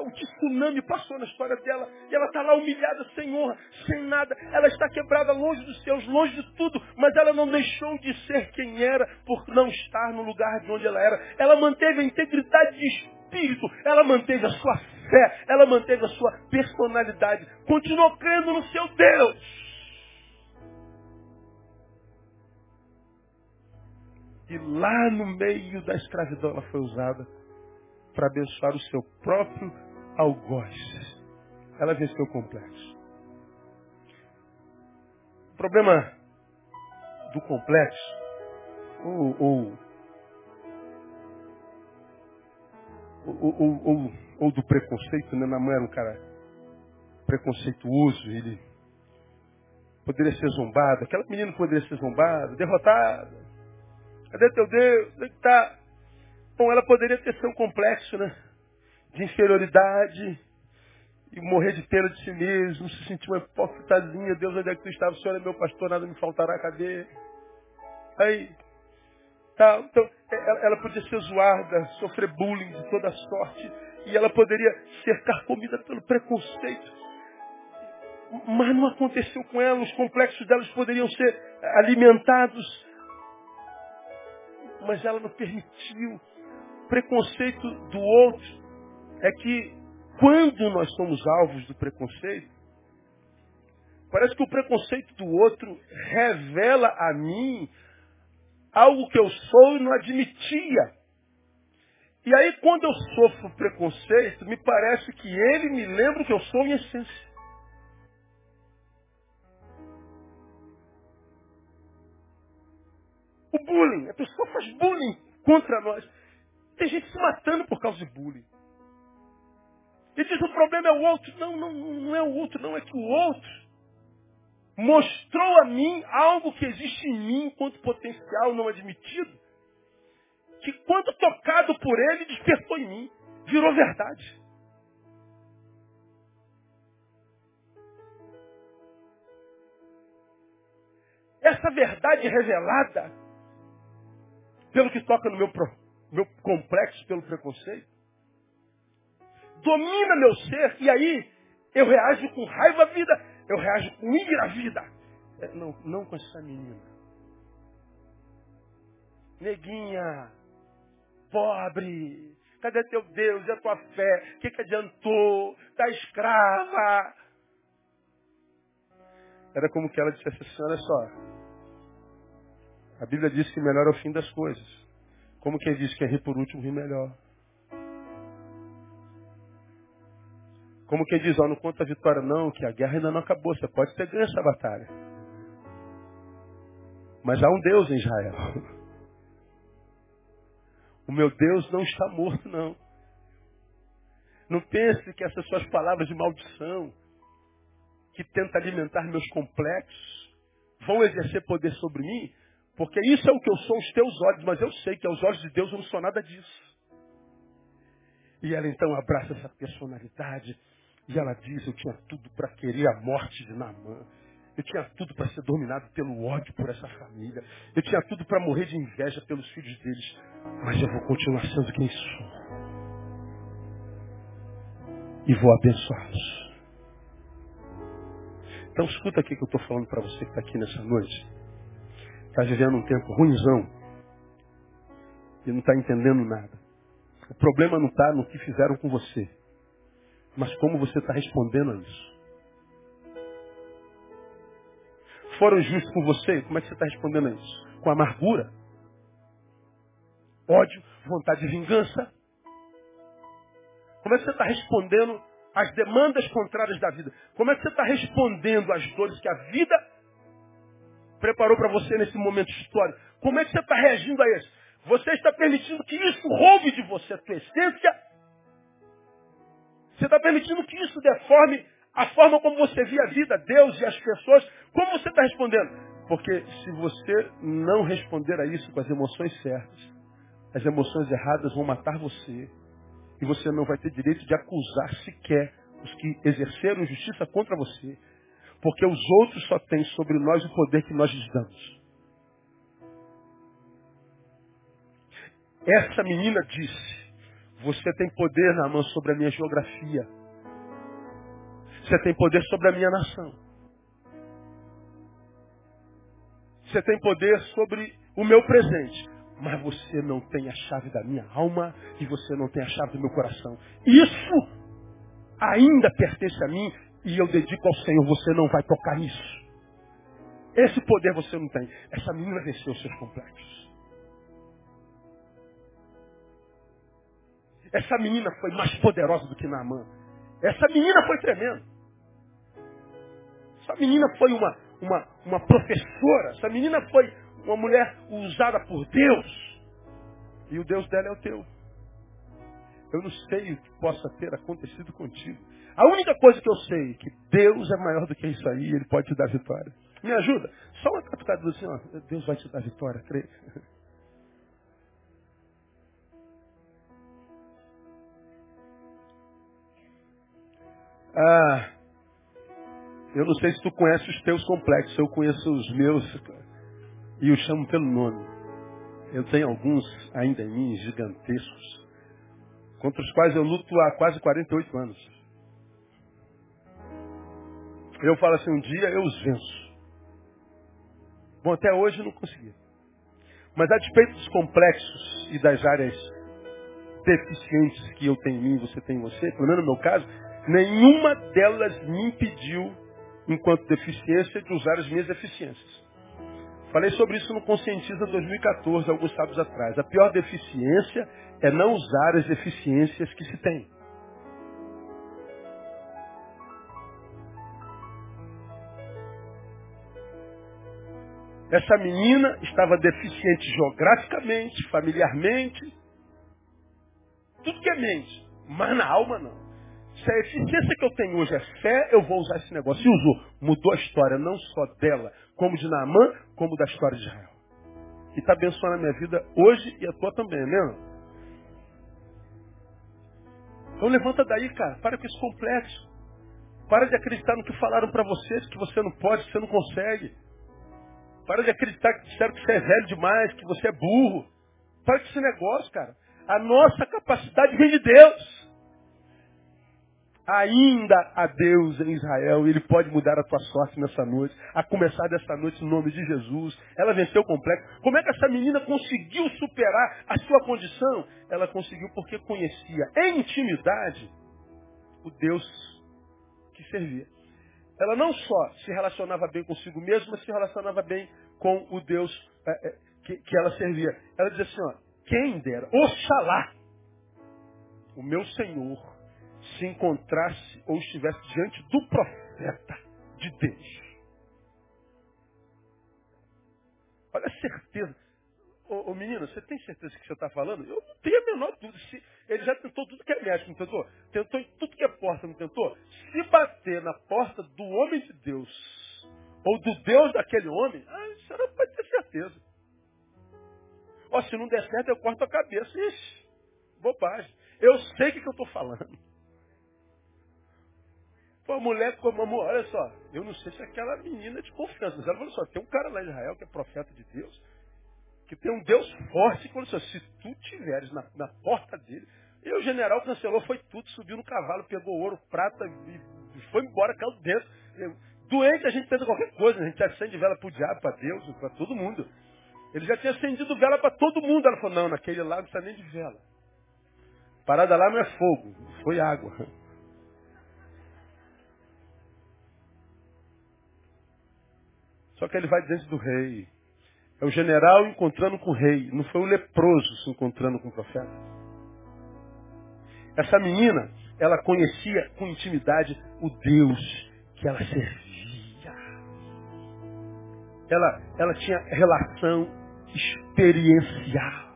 O tsunami passou na história dela. E ela está lá humilhada, sem honra, sem nada. Ela está quebrada longe dos seus, longe de tudo. Mas ela não deixou de ser quem era por não estar no lugar de onde ela era. Ela manteve a integridade de espírito. Ela manteve a sua fé. Ela manteve a sua personalidade. Continuou crendo no seu Deus. E lá no meio da escravidão ela foi usada para abençoar o seu próprio algoz. Ela venceu o complexo. O problema do complexo, ou, ou, ou, ou, do preconceito, né? Mãe era um cara preconceituoso, ele poderia ser zombado, aquela menina poderia ser zombada, derrotada. Cadê teu Deus? Onde que está? Bom, ela poderia ter um complexo, né? De inferioridade e morrer de pena de si mesmo, se sentir uma hipócritazinha. Deus, onde é que tu estava? O Senhor é meu pastor, nada me faltará. Cadê? Aí, tá, então, é, ela podia ser zoada, sofrer bullying de toda sorte, e ela poderia ser carcomida pelo preconceito. Mas não aconteceu com ela, os complexos delas poderiam ser alimentados, mas ela não permitiu preconceito do outro é que quando nós somos alvos do preconceito, parece que o preconceito do outro revela a mim algo que eu sou e não admitia. E aí quando eu sofro preconceito, me parece que ele me lembra o que eu sou em essência. O bullying, a pessoa faz bullying contra nós. Tem gente se matando por causa de bullying. E diz o problema é o outro. Não, não, não é o outro, não. É que o outro mostrou a mim algo que existe em mim enquanto potencial não admitido. Que quando tocado por ele, despertou em mim. Virou verdade. Essa verdade revelada, pelo que toca no meu meu complexo pelo preconceito, domina meu ser e aí eu reajo com raiva à vida, eu reajo com ira à vida. É, não, não com essa menina. Neguinha, pobre, cadê teu Deus e a tua fé? O que, que adiantou? Está escrava. Era como que ela dissesse assim, olha só. A Bíblia diz que melhor é o fim das coisas. Como quem diz que é rir por último, rir melhor. Como quem diz, ó, não conta a vitória não, que a guerra ainda não acabou, você pode ter ganho essa batalha. Mas há um Deus em Israel. O meu Deus não está morto, não. Não pense que essas suas palavras de maldição, que tenta alimentar meus complexos, vão exercer poder sobre mim, porque isso é o que eu sou aos teus olhos, mas eu sei que aos olhos de Deus eu não sou nada disso. E ela então abraça essa personalidade e ela diz, eu tinha tudo para querer a morte de Naamã. Eu tinha tudo para ser dominado pelo ódio por essa família. Eu tinha tudo para morrer de inveja pelos filhos deles. Mas eu vou continuar sendo quem sou. E vou abençoá-los. Então escuta aqui que eu estou falando para você que está aqui nessa noite está vivendo um tempo ruimzão e não está entendendo nada. O problema não está no que fizeram com você, mas como você está respondendo a isso. Foram justos com você, como é que você está respondendo a isso? Com amargura, ódio, vontade de vingança. Como é que você está respondendo às demandas contrárias da vida? Como é que você está respondendo às dores que a vida preparou para você nesse momento histórico. Como é que você está reagindo a isso? Você está permitindo que isso roube de você a tua essência? Você está permitindo que isso deforme a forma como você via a vida, Deus e as pessoas? Como você está respondendo? Porque se você não responder a isso com as emoções certas, as emoções erradas vão matar você. E você não vai ter direito de acusar sequer os que exerceram justiça contra você. Porque os outros só têm sobre nós o poder que nós lhes damos. Essa menina disse: Você tem poder na mão sobre a minha geografia. Você tem poder sobre a minha nação. Você tem poder sobre o meu presente. Mas você não tem a chave da minha alma e você não tem a chave do meu coração. Isso ainda pertence a mim e eu dedico ao Senhor. Você não vai tocar nisso. Esse poder você não tem. Essa menina venceu os seus complexos. Essa menina foi mais poderosa do que Naamã. Essa menina foi tremenda. Essa menina foi uma, uma, uma professora. Essa menina foi uma mulher usada por Deus. E o Deus dela é o teu. Eu não sei o que possa ter acontecido contigo. A única coisa que eu sei é que Deus é maior do que isso aí, Ele pode te dar vitória. Me ajuda. Só uma catucada assim, ó, Deus vai te dar vitória, creio. Ah, eu não sei se tu conhece os teus complexos, eu conheço os meus e os chamo pelo nome. Eu tenho alguns ainda em mim, gigantescos, contra os quais eu luto há quase 48 anos. Eu falo assim, um dia eu os venço. Bom, até hoje não consegui. Mas a despeito dos complexos e das áreas deficientes que eu tenho em mim, você tem em você, pelo menos no meu caso, nenhuma delas me impediu, enquanto deficiência, de usar as minhas deficiências. Falei sobre isso no Conscientiza 2014, alguns sábados atrás. A pior deficiência é não usar as deficiências que se tem. Essa menina estava deficiente geograficamente, familiarmente, tudo que é mente, mas na alma não. Se a eficiência que eu tenho hoje é fé, eu vou usar esse negócio. E usou. Mudou a história, não só dela, como de Naamã, como da história de Israel. E está abençoando a minha vida hoje e a tua também, né? Então levanta daí, cara. Para com esse complexo. Para de acreditar no que falaram para vocês, que você não pode, que você não consegue. Para de acreditar que disseram que você é velho demais, que você é burro. Para com esse negócio, cara. A nossa capacidade vem de Deus. Ainda há Deus em Israel, Ele pode mudar a tua sorte nessa noite, a começar dessa noite no nome de Jesus. Ela venceu o complexo. Como é que essa menina conseguiu superar a sua condição? Ela conseguiu porque conhecia em intimidade o Deus que servia ela não só se relacionava bem consigo mesma, mas se relacionava bem com o Deus é, é, que, que, ela servia. Ela dizia assim, ó, quem dera, oxalá, o meu Senhor se encontrasse ou estivesse diante do profeta de Deus. Olha a certeza. Ô, ô, menino, você tem certeza que você está falando? Eu não tenho a menor dúvida. Se ele já tentou tudo que é médico, não tentou? Tentou tudo que é porta, não tentou? Se bater na porta do homem de Deus, ou do Deus daquele homem, ah, você não pode ter certeza. Ó, se não der certo, eu corto a cabeça. Ixi, bobagem. Eu sei o que, que eu estou falando. Pô, a mulher como amor, olha só, eu não sei se é aquela menina de confiança, mas ela falou só, tem um cara lá em Israel que é profeta de Deus, que tem um Deus forte, quando assim, se tu tiveres na, na, porta dele, e o general cancelou, foi tudo, subiu no cavalo, pegou ouro, prata e, foi embora, caiu dentro. Doente a gente tenta qualquer coisa, a gente acende vela para o diabo, para Deus, para todo mundo. Ele já tinha acendido vela para todo mundo. Ela falou, não, naquele lá não precisa nem de vela. Parada lá não é fogo, foi água. Só que ele vai diante do rei. É o general encontrando com o rei. Não foi o leproso se encontrando com o profeta. Essa menina, ela conhecia com intimidade o Deus que ela servia. Ela, ela tinha relação experiencial.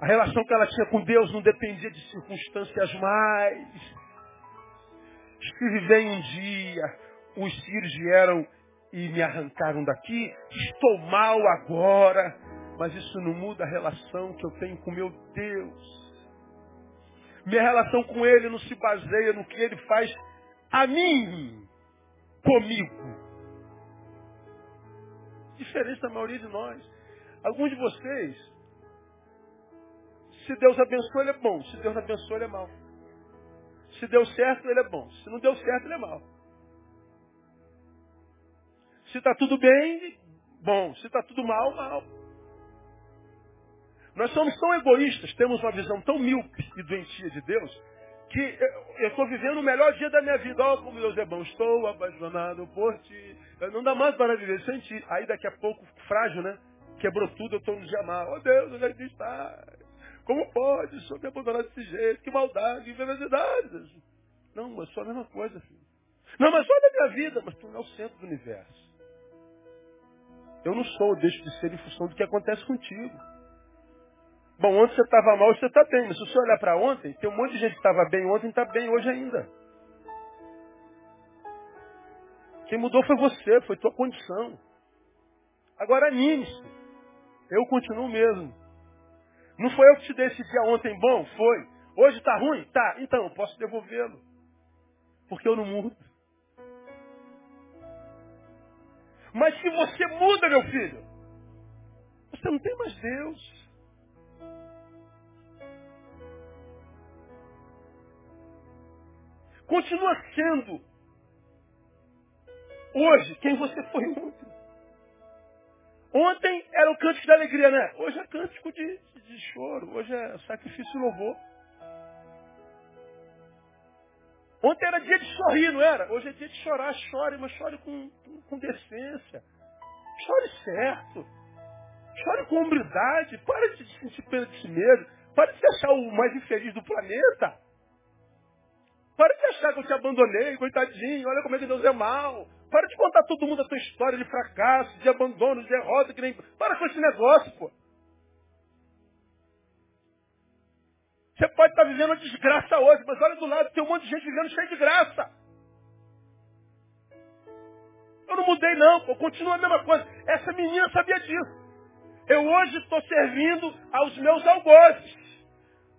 A relação que ela tinha com Deus não dependia de circunstâncias mais. Estive bem um dia, os sírios vieram e me arrancaram daqui, estou mal agora, mas isso não muda a relação que eu tenho com meu Deus. Minha relação com Ele não se baseia no que Ele faz a mim, comigo. Diferente da maioria de nós. Alguns de vocês, se Deus abençoa, ele é bom. Se Deus abençoa, ele é mal. Se deu certo, ele é bom. Se não deu certo, ele é mal. Se está tudo bem, bom. Se está tudo mal, mal. Nós somos tão egoístas, temos uma visão tão míope e doentia de Deus, que eu estou vivendo o melhor dia da minha vida. Olha como Deus é bom. Estou apaixonado por ti. Não dá mais para viver sem ti. Aí daqui a pouco, frágil, né? Quebrou tudo, eu estou no dia mal. Oh Deus, onde é que está? Como pode? Sou me abandonado desse jeito. Que maldade, que inverosidade. Não, mas só a mesma coisa, filho. Não, mas olha a minha vida. Mas tu não é o centro do universo. Eu não sou, eu deixo de ser em função do que acontece contigo. Bom, ontem você estava mal, você está bem. Mas se você olhar para ontem, tem um monte de gente que estava bem ontem e está bem hoje ainda. Quem mudou foi você, foi tua condição. Agora anime-se. Eu continuo mesmo. Não foi eu que te dei esse dia ontem bom? Foi. Hoje está ruim? Tá. Então, eu posso devolvê-lo. Porque eu não mudo. Mas se você muda, meu filho, você não tem mais Deus. Continua sendo hoje quem você foi ontem. Ontem era o cântico da alegria, né? Hoje é cântico de, de choro, hoje é sacrifício e louvor. Ontem era dia de sorrir, não era? Hoje é dia de chorar. Chore, mas chore com, com decência. Chore certo. Chore com hombridade. Para de sentir pena de si mesmo. Para de se achar o mais infeliz do planeta. Para de achar que eu te abandonei, coitadinho. Olha como é que Deus é mal. Para de contar todo mundo a tua história de fracasso, de abandono, de derrota. Que nem... Para com esse negócio, pô. Você pode estar vivendo uma desgraça hoje, mas olha do lado, tem um monte de gente vivendo cheio de graça. Eu não mudei não, pô, continua a mesma coisa. Essa menina sabia disso. Eu hoje estou servindo aos meus algozes.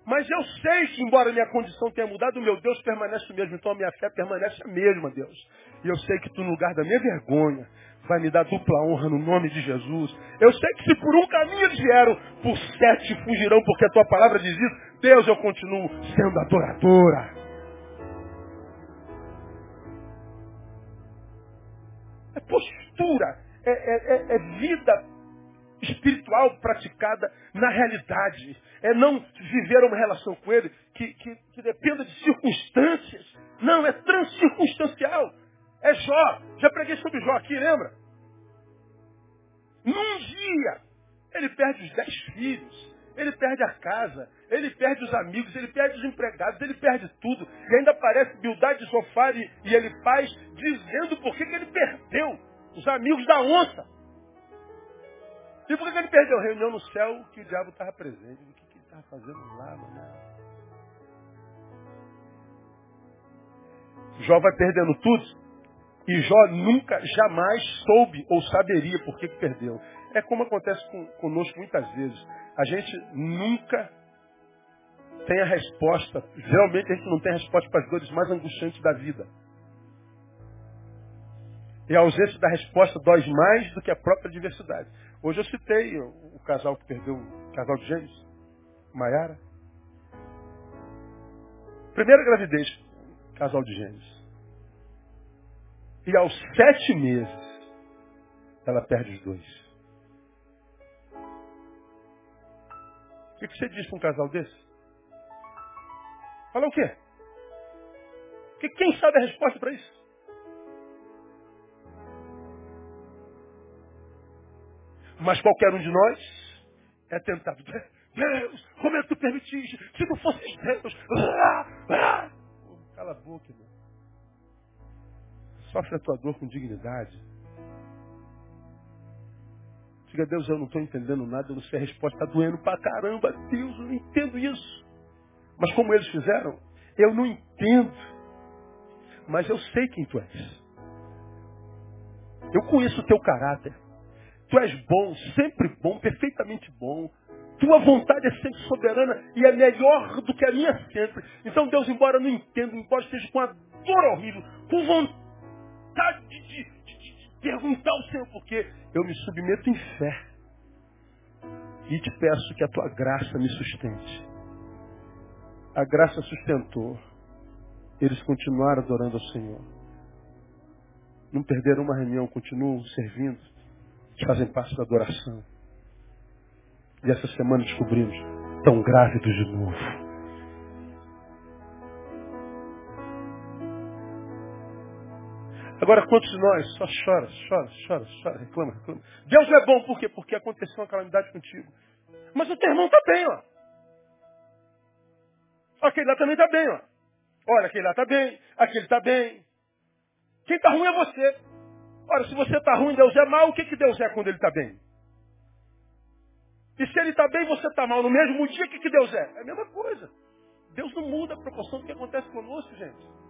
Mas eu sei que, embora minha condição tenha mudado, meu Deus permanece o mesmo. Então a minha fé permanece a mesma, Deus. E eu sei que tu, no lugar da minha vergonha, vai me dar dupla honra no nome de Jesus. Eu sei que se por um caminho vieram, por sete fugirão, porque a tua palavra diz isso. Deus, eu continuo sendo adoradora. É postura, é, é, é, é vida espiritual praticada na realidade. É não viver uma relação com Ele que, que, que dependa de circunstâncias. Não, é transcircunstancial. É Jó. Já preguei sobre Jó aqui, lembra? Num dia, ele perde os dez filhos, ele perde a casa, ele perde os amigos, ele perde os empregados, ele perde tudo. E ainda aparece Bildade de sofá e, e ele faz dizendo por que, que ele perdeu os amigos da onça. E por que, que ele perdeu? Reunião no céu que o diabo estava presente. O que, que ele estava fazendo lá, mano? Jó vai perdendo tudo. E Jó nunca, jamais soube ou saberia por que, que perdeu. É como acontece com, conosco muitas vezes. A gente nunca tem a resposta. Geralmente a gente não tem a resposta para as dores mais angustiantes da vida. E a ausência da resposta dói mais do que a própria diversidade. Hoje eu citei o, o casal que perdeu, o casal de gêmeos, Maiara. Primeira gravidez, casal de gêmeos. E aos sete meses, ela perde os dois. O que você diz para um casal desse? Fala o quê? Quem sabe a resposta para isso? Mas qualquer um de nós é tentado. Deus, como é que tu permitiste? Se não fosse Deus. Cala a boca, irmão. Sofre a tua dor com dignidade. Diga, Deus, eu não estou entendendo nada, eu não sei a resposta, está doendo pra caramba. Deus, eu não entendo isso. Mas como eles fizeram, eu não entendo. Mas eu sei quem tu és. Eu conheço o teu caráter. Tu és bom, sempre bom, perfeitamente bom. Tua vontade é sempre soberana e é melhor do que a minha sempre. Então, Deus, embora eu não entenda, embora esteja com a dor horrível, com vontade vontade de, de, de, de perguntar ao Senhor, porque eu me submeto em fé. E te peço que a tua graça me sustente. A graça sustentou. Eles continuaram adorando ao Senhor. Não perderam uma reunião, continuam servindo, fazem parte da adoração. E essa semana descobrimos, tão grávidos de novo. Agora, quantos de nós só chora, chora, chora, chora, reclama, reclama. Deus é bom, por quê? Porque aconteceu uma calamidade contigo. Mas o teu irmão está bem, ó. Aquele lá também está bem, ó. Olha, aquele lá está bem, aquele está bem. Quem está ruim é você. Ora, se você está ruim, Deus é mal, o que, que Deus é quando ele está bem? E se ele está bem, você está mal no mesmo dia, o que, que Deus é? É a mesma coisa. Deus não muda a proporção do que acontece conosco, gente.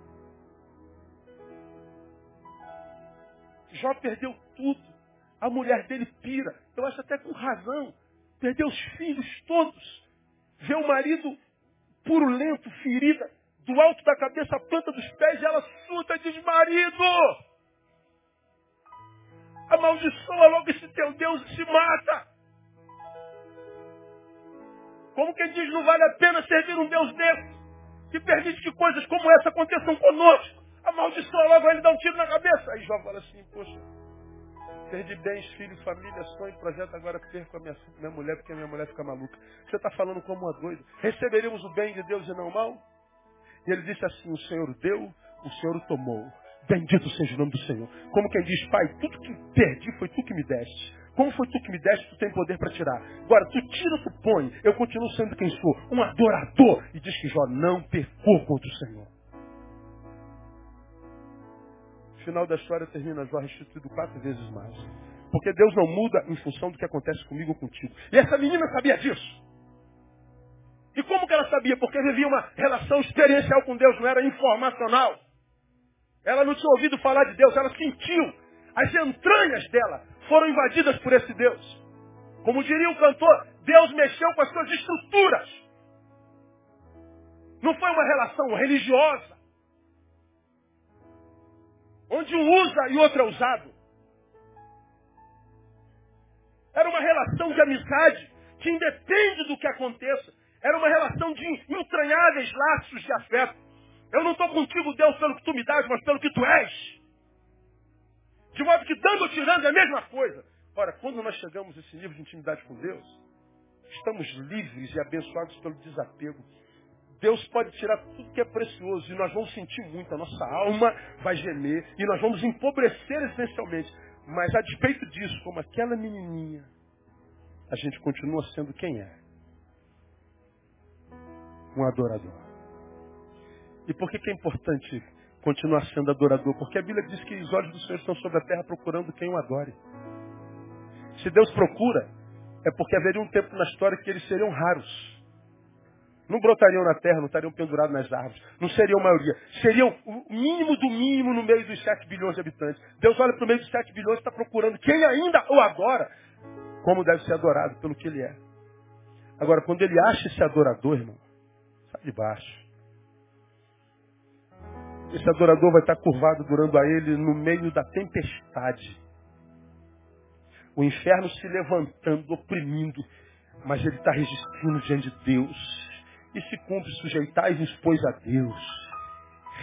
Jó perdeu tudo. A mulher dele pira. Eu acho até com razão. Perdeu os filhos todos. Vê o marido purulento, ferida, do alto da cabeça à planta dos pés, e ela surta e diz, marido! Amaldiçoa logo esse teu Deus e se mata. Como quem diz, não vale a pena servir um Deus desse, que permite que coisas como essa aconteçam conosco. Amaldiçoa logo ele, dá um tiro na cabeça. Aí Jó fala assim, poxa, perdi bens, filhos, família, sonho, projeto, agora perco a minha, minha mulher, porque a minha mulher fica maluca. Você está falando como uma doida. Receberíamos o bem de Deus e não o mal? E ele disse assim, o Senhor deu, o Senhor tomou. Bendito seja o nome do Senhor. Como quem diz, Pai, tudo que perdi foi tu que me deste. Como foi tu que me deste, tu tem poder para tirar. Agora, tu tira, tu põe. Eu continuo sendo quem sou, um adorador. E diz que Jó não pecou contra o Senhor. Final da história termina Jó restituído quatro vezes mais. Porque Deus não muda em função do que acontece comigo ou contigo. E essa menina sabia disso. E como que ela sabia? Porque vivia uma relação experiencial com Deus, não era informacional. Ela não tinha ouvido falar de Deus, ela sentiu. As entranhas dela foram invadidas por esse Deus. Como diria o cantor, Deus mexeu com as suas estruturas. Não foi uma relação religiosa onde um usa e outro é usado. Era uma relação de amizade que independe do que aconteça. Era uma relação de entranháveis laços de afeto. Eu não estou contigo, Deus, pelo que tu me dás, mas pelo que tu és. De modo que dando ou tirando é a mesma coisa. Ora, quando nós chegamos a esse nível de intimidade com Deus, estamos livres e abençoados pelo desapego. Deus pode tirar tudo que é precioso e nós vamos sentir muito, a nossa alma vai gemer e nós vamos empobrecer essencialmente. Mas a despeito disso, como aquela menininha, a gente continua sendo quem é. Um adorador. E por que, que é importante continuar sendo adorador? Porque a Bíblia diz que os olhos do Senhor estão sobre a terra procurando quem o adore. Se Deus procura, é porque haveria um tempo na história que eles seriam raros. Não brotariam na terra, não estariam pendurados nas árvores. Não seriam maioria. Seriam o mínimo do mínimo no meio dos 7 bilhões de habitantes. Deus olha para o meio dos 7 bilhões e está procurando quem ainda ou agora, como deve ser adorado pelo que ele é. Agora, quando ele acha esse adorador, irmão, sai de baixo. Esse adorador vai estar curvado durando a ele no meio da tempestade. O inferno se levantando, oprimindo, mas ele está resistindo diante de Deus e se cumpre sujeitais pois a Deus.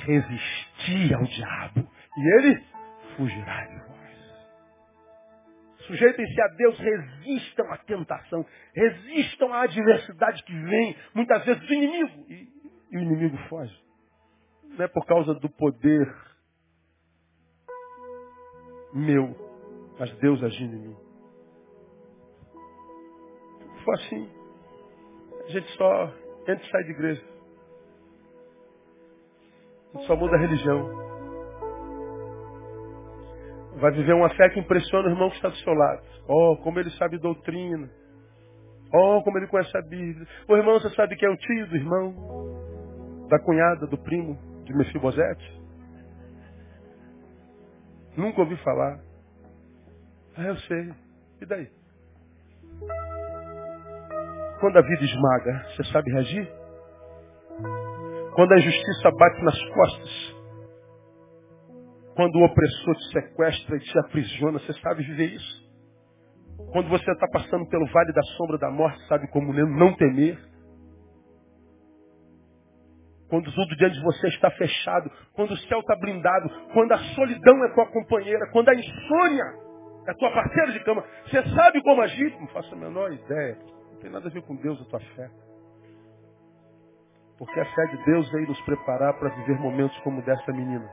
Resistir ao diabo. E ele fugirá de vós. Sujeitem-se a Deus, resistam à tentação, resistam à adversidade que vem, muitas vezes do inimigo. E, e o inimigo foge. Não é por causa do poder meu, mas Deus agindo em mim. Foi assim. A gente só Entra e sai de igreja. A gente só muda a religião. Vai viver uma fé que impressiona o irmão que está do seu lado. Oh, como ele sabe doutrina. Oh, como ele conhece a Bíblia. O irmão, você sabe que é o tio do irmão? Da cunhada, do primo de Mefibosete? Nunca ouvi falar. Ah, eu sei. E daí? Quando a vida esmaga, você sabe reagir? Quando a injustiça bate nas costas, quando o opressor te sequestra e te aprisiona, você sabe viver isso? Quando você está passando pelo vale da sombra da morte, sabe como não temer. Quando tudo diante de você está fechado, quando o céu está blindado, quando a solidão é tua companheira, quando a insônia é tua parceira de cama, você sabe como agir? Não faço a menor ideia. Não tem nada a ver com Deus a tua fé. Porque a fé de Deus veio nos preparar para viver momentos como dessa menina.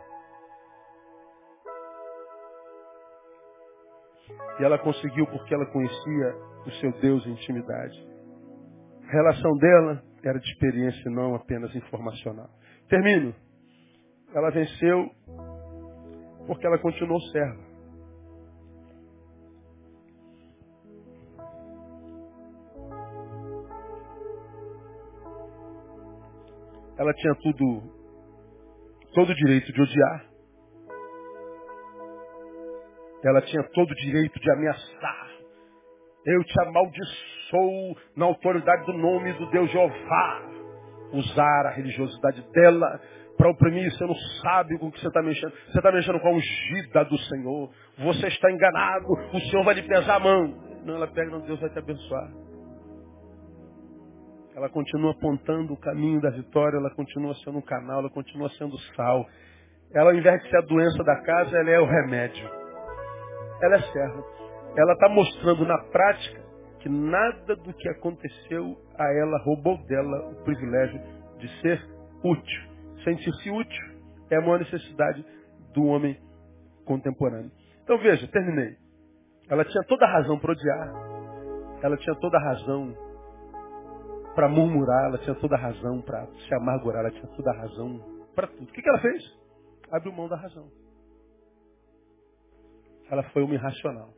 E ela conseguiu porque ela conhecia o seu Deus em intimidade. A relação dela era de experiência, não apenas informacional. Termino. Ela venceu porque ela continuou serva. Ela tinha tudo, todo o direito de odiar. Ela tinha todo o direito de ameaçar. Eu te amaldiçoo na autoridade do nome do Deus Jeová. Usar a religiosidade dela para oprimir. Você não sabe com o que você está mexendo. Você está mexendo com a ungida do Senhor. Você está enganado. O Senhor vai lhe pesar a mão. Não, ela pega, não, Deus vai te abençoar. Ela continua apontando o caminho da vitória, ela continua sendo um canal, ela continua sendo sal. Ela, ao invés de ser a doença da casa, ela é o remédio ela é serva. Ela está mostrando na prática que nada do que aconteceu a ela roubou dela o privilégio de ser útil. Sentir-se útil é a maior necessidade do homem contemporâneo. Então veja, terminei. Ela tinha toda a razão para odiar. Ela tinha toda a razão para murmurar. Ela tinha toda a razão para se amargurar. Ela tinha toda a razão para tudo. O que, que ela fez? Abriu mão da razão ela foi uma irracional.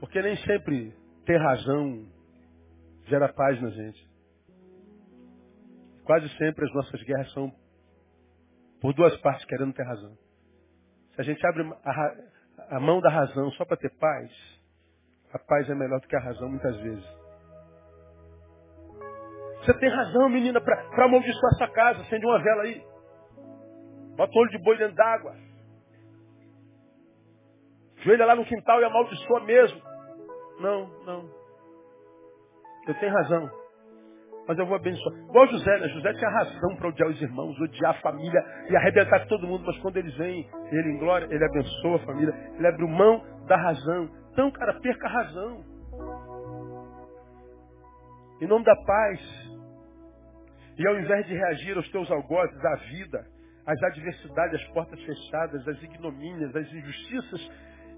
Porque nem sempre ter razão gera paz na gente. Quase sempre as nossas guerras são por duas partes querendo ter razão. Se a gente abre a, a mão da razão só para ter paz, a paz é melhor do que a razão muitas vezes. Você tem razão, menina, para amaldiçoar essa casa. Acende uma vela aí. Bota o olho de boi dentro d'água. Joelha lá no quintal e amaldiçoa mesmo. Não, não. Eu tenho razão. Mas eu vou abençoar. Igual José, né? José tinha razão para odiar os irmãos, odiar a família e arrebentar todo mundo. Mas quando eles vêm, ele em glória, ele abençoa a família. Ele abre mão da razão. Então, cara, perca a razão. Em nome da paz. E ao invés de reagir aos teus algozes, à vida, as adversidades, as portas fechadas, as ignomínias, as injustiças,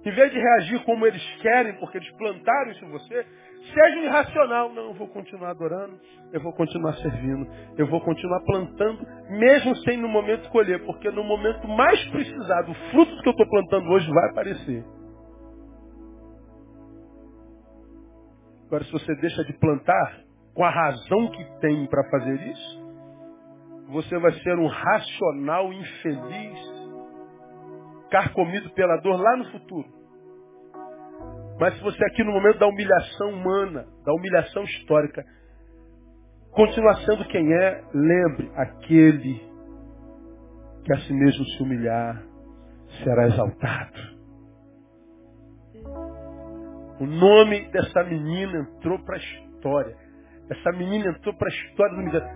em vez de reagir como eles querem, porque eles plantaram isso em você, seja irracional. Não, eu vou continuar adorando, eu vou continuar servindo, eu vou continuar plantando, mesmo sem no momento colher, porque no momento mais precisado, o fruto que eu estou plantando hoje vai aparecer. Agora, se você deixa de plantar com a razão que tem para fazer isso, você vai ser um racional infeliz, carcomido pela dor lá no futuro. Mas se você aqui no momento da humilhação humana, da humilhação histórica, continuar sendo quem é, lembre, aquele que a si mesmo se humilhar será exaltado. O nome dessa menina entrou para a história. Essa menina entrou para a história do milagre.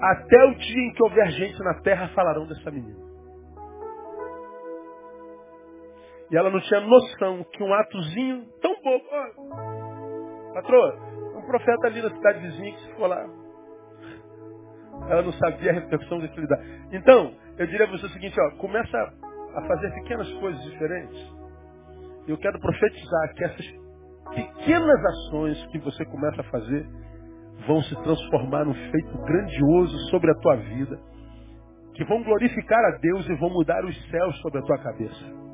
Até o dia em que houver gente na terra falarão dessa menina. E ela não tinha noção que um atozinho tão pouco. Ó, patroa, um profeta ali na cidade vizinha que ficou lá. Ela não sabia a repercussão daquilo dá. Então, eu diria a você o seguinte, ó, começa a fazer pequenas coisas diferentes. Eu quero profetizar que essas pequenas ações que você começa a fazer vão se transformar num feito grandioso sobre a tua vida, que vão glorificar a Deus e vão mudar os céus sobre a tua cabeça.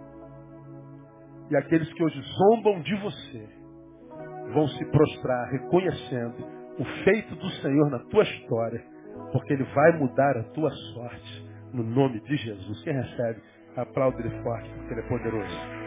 E aqueles que hoje zombam de você vão se prostrar reconhecendo o feito do Senhor na tua história, porque Ele vai mudar a tua sorte no nome de Jesus. Quem recebe, aplaude Ele forte, porque Ele é poderoso.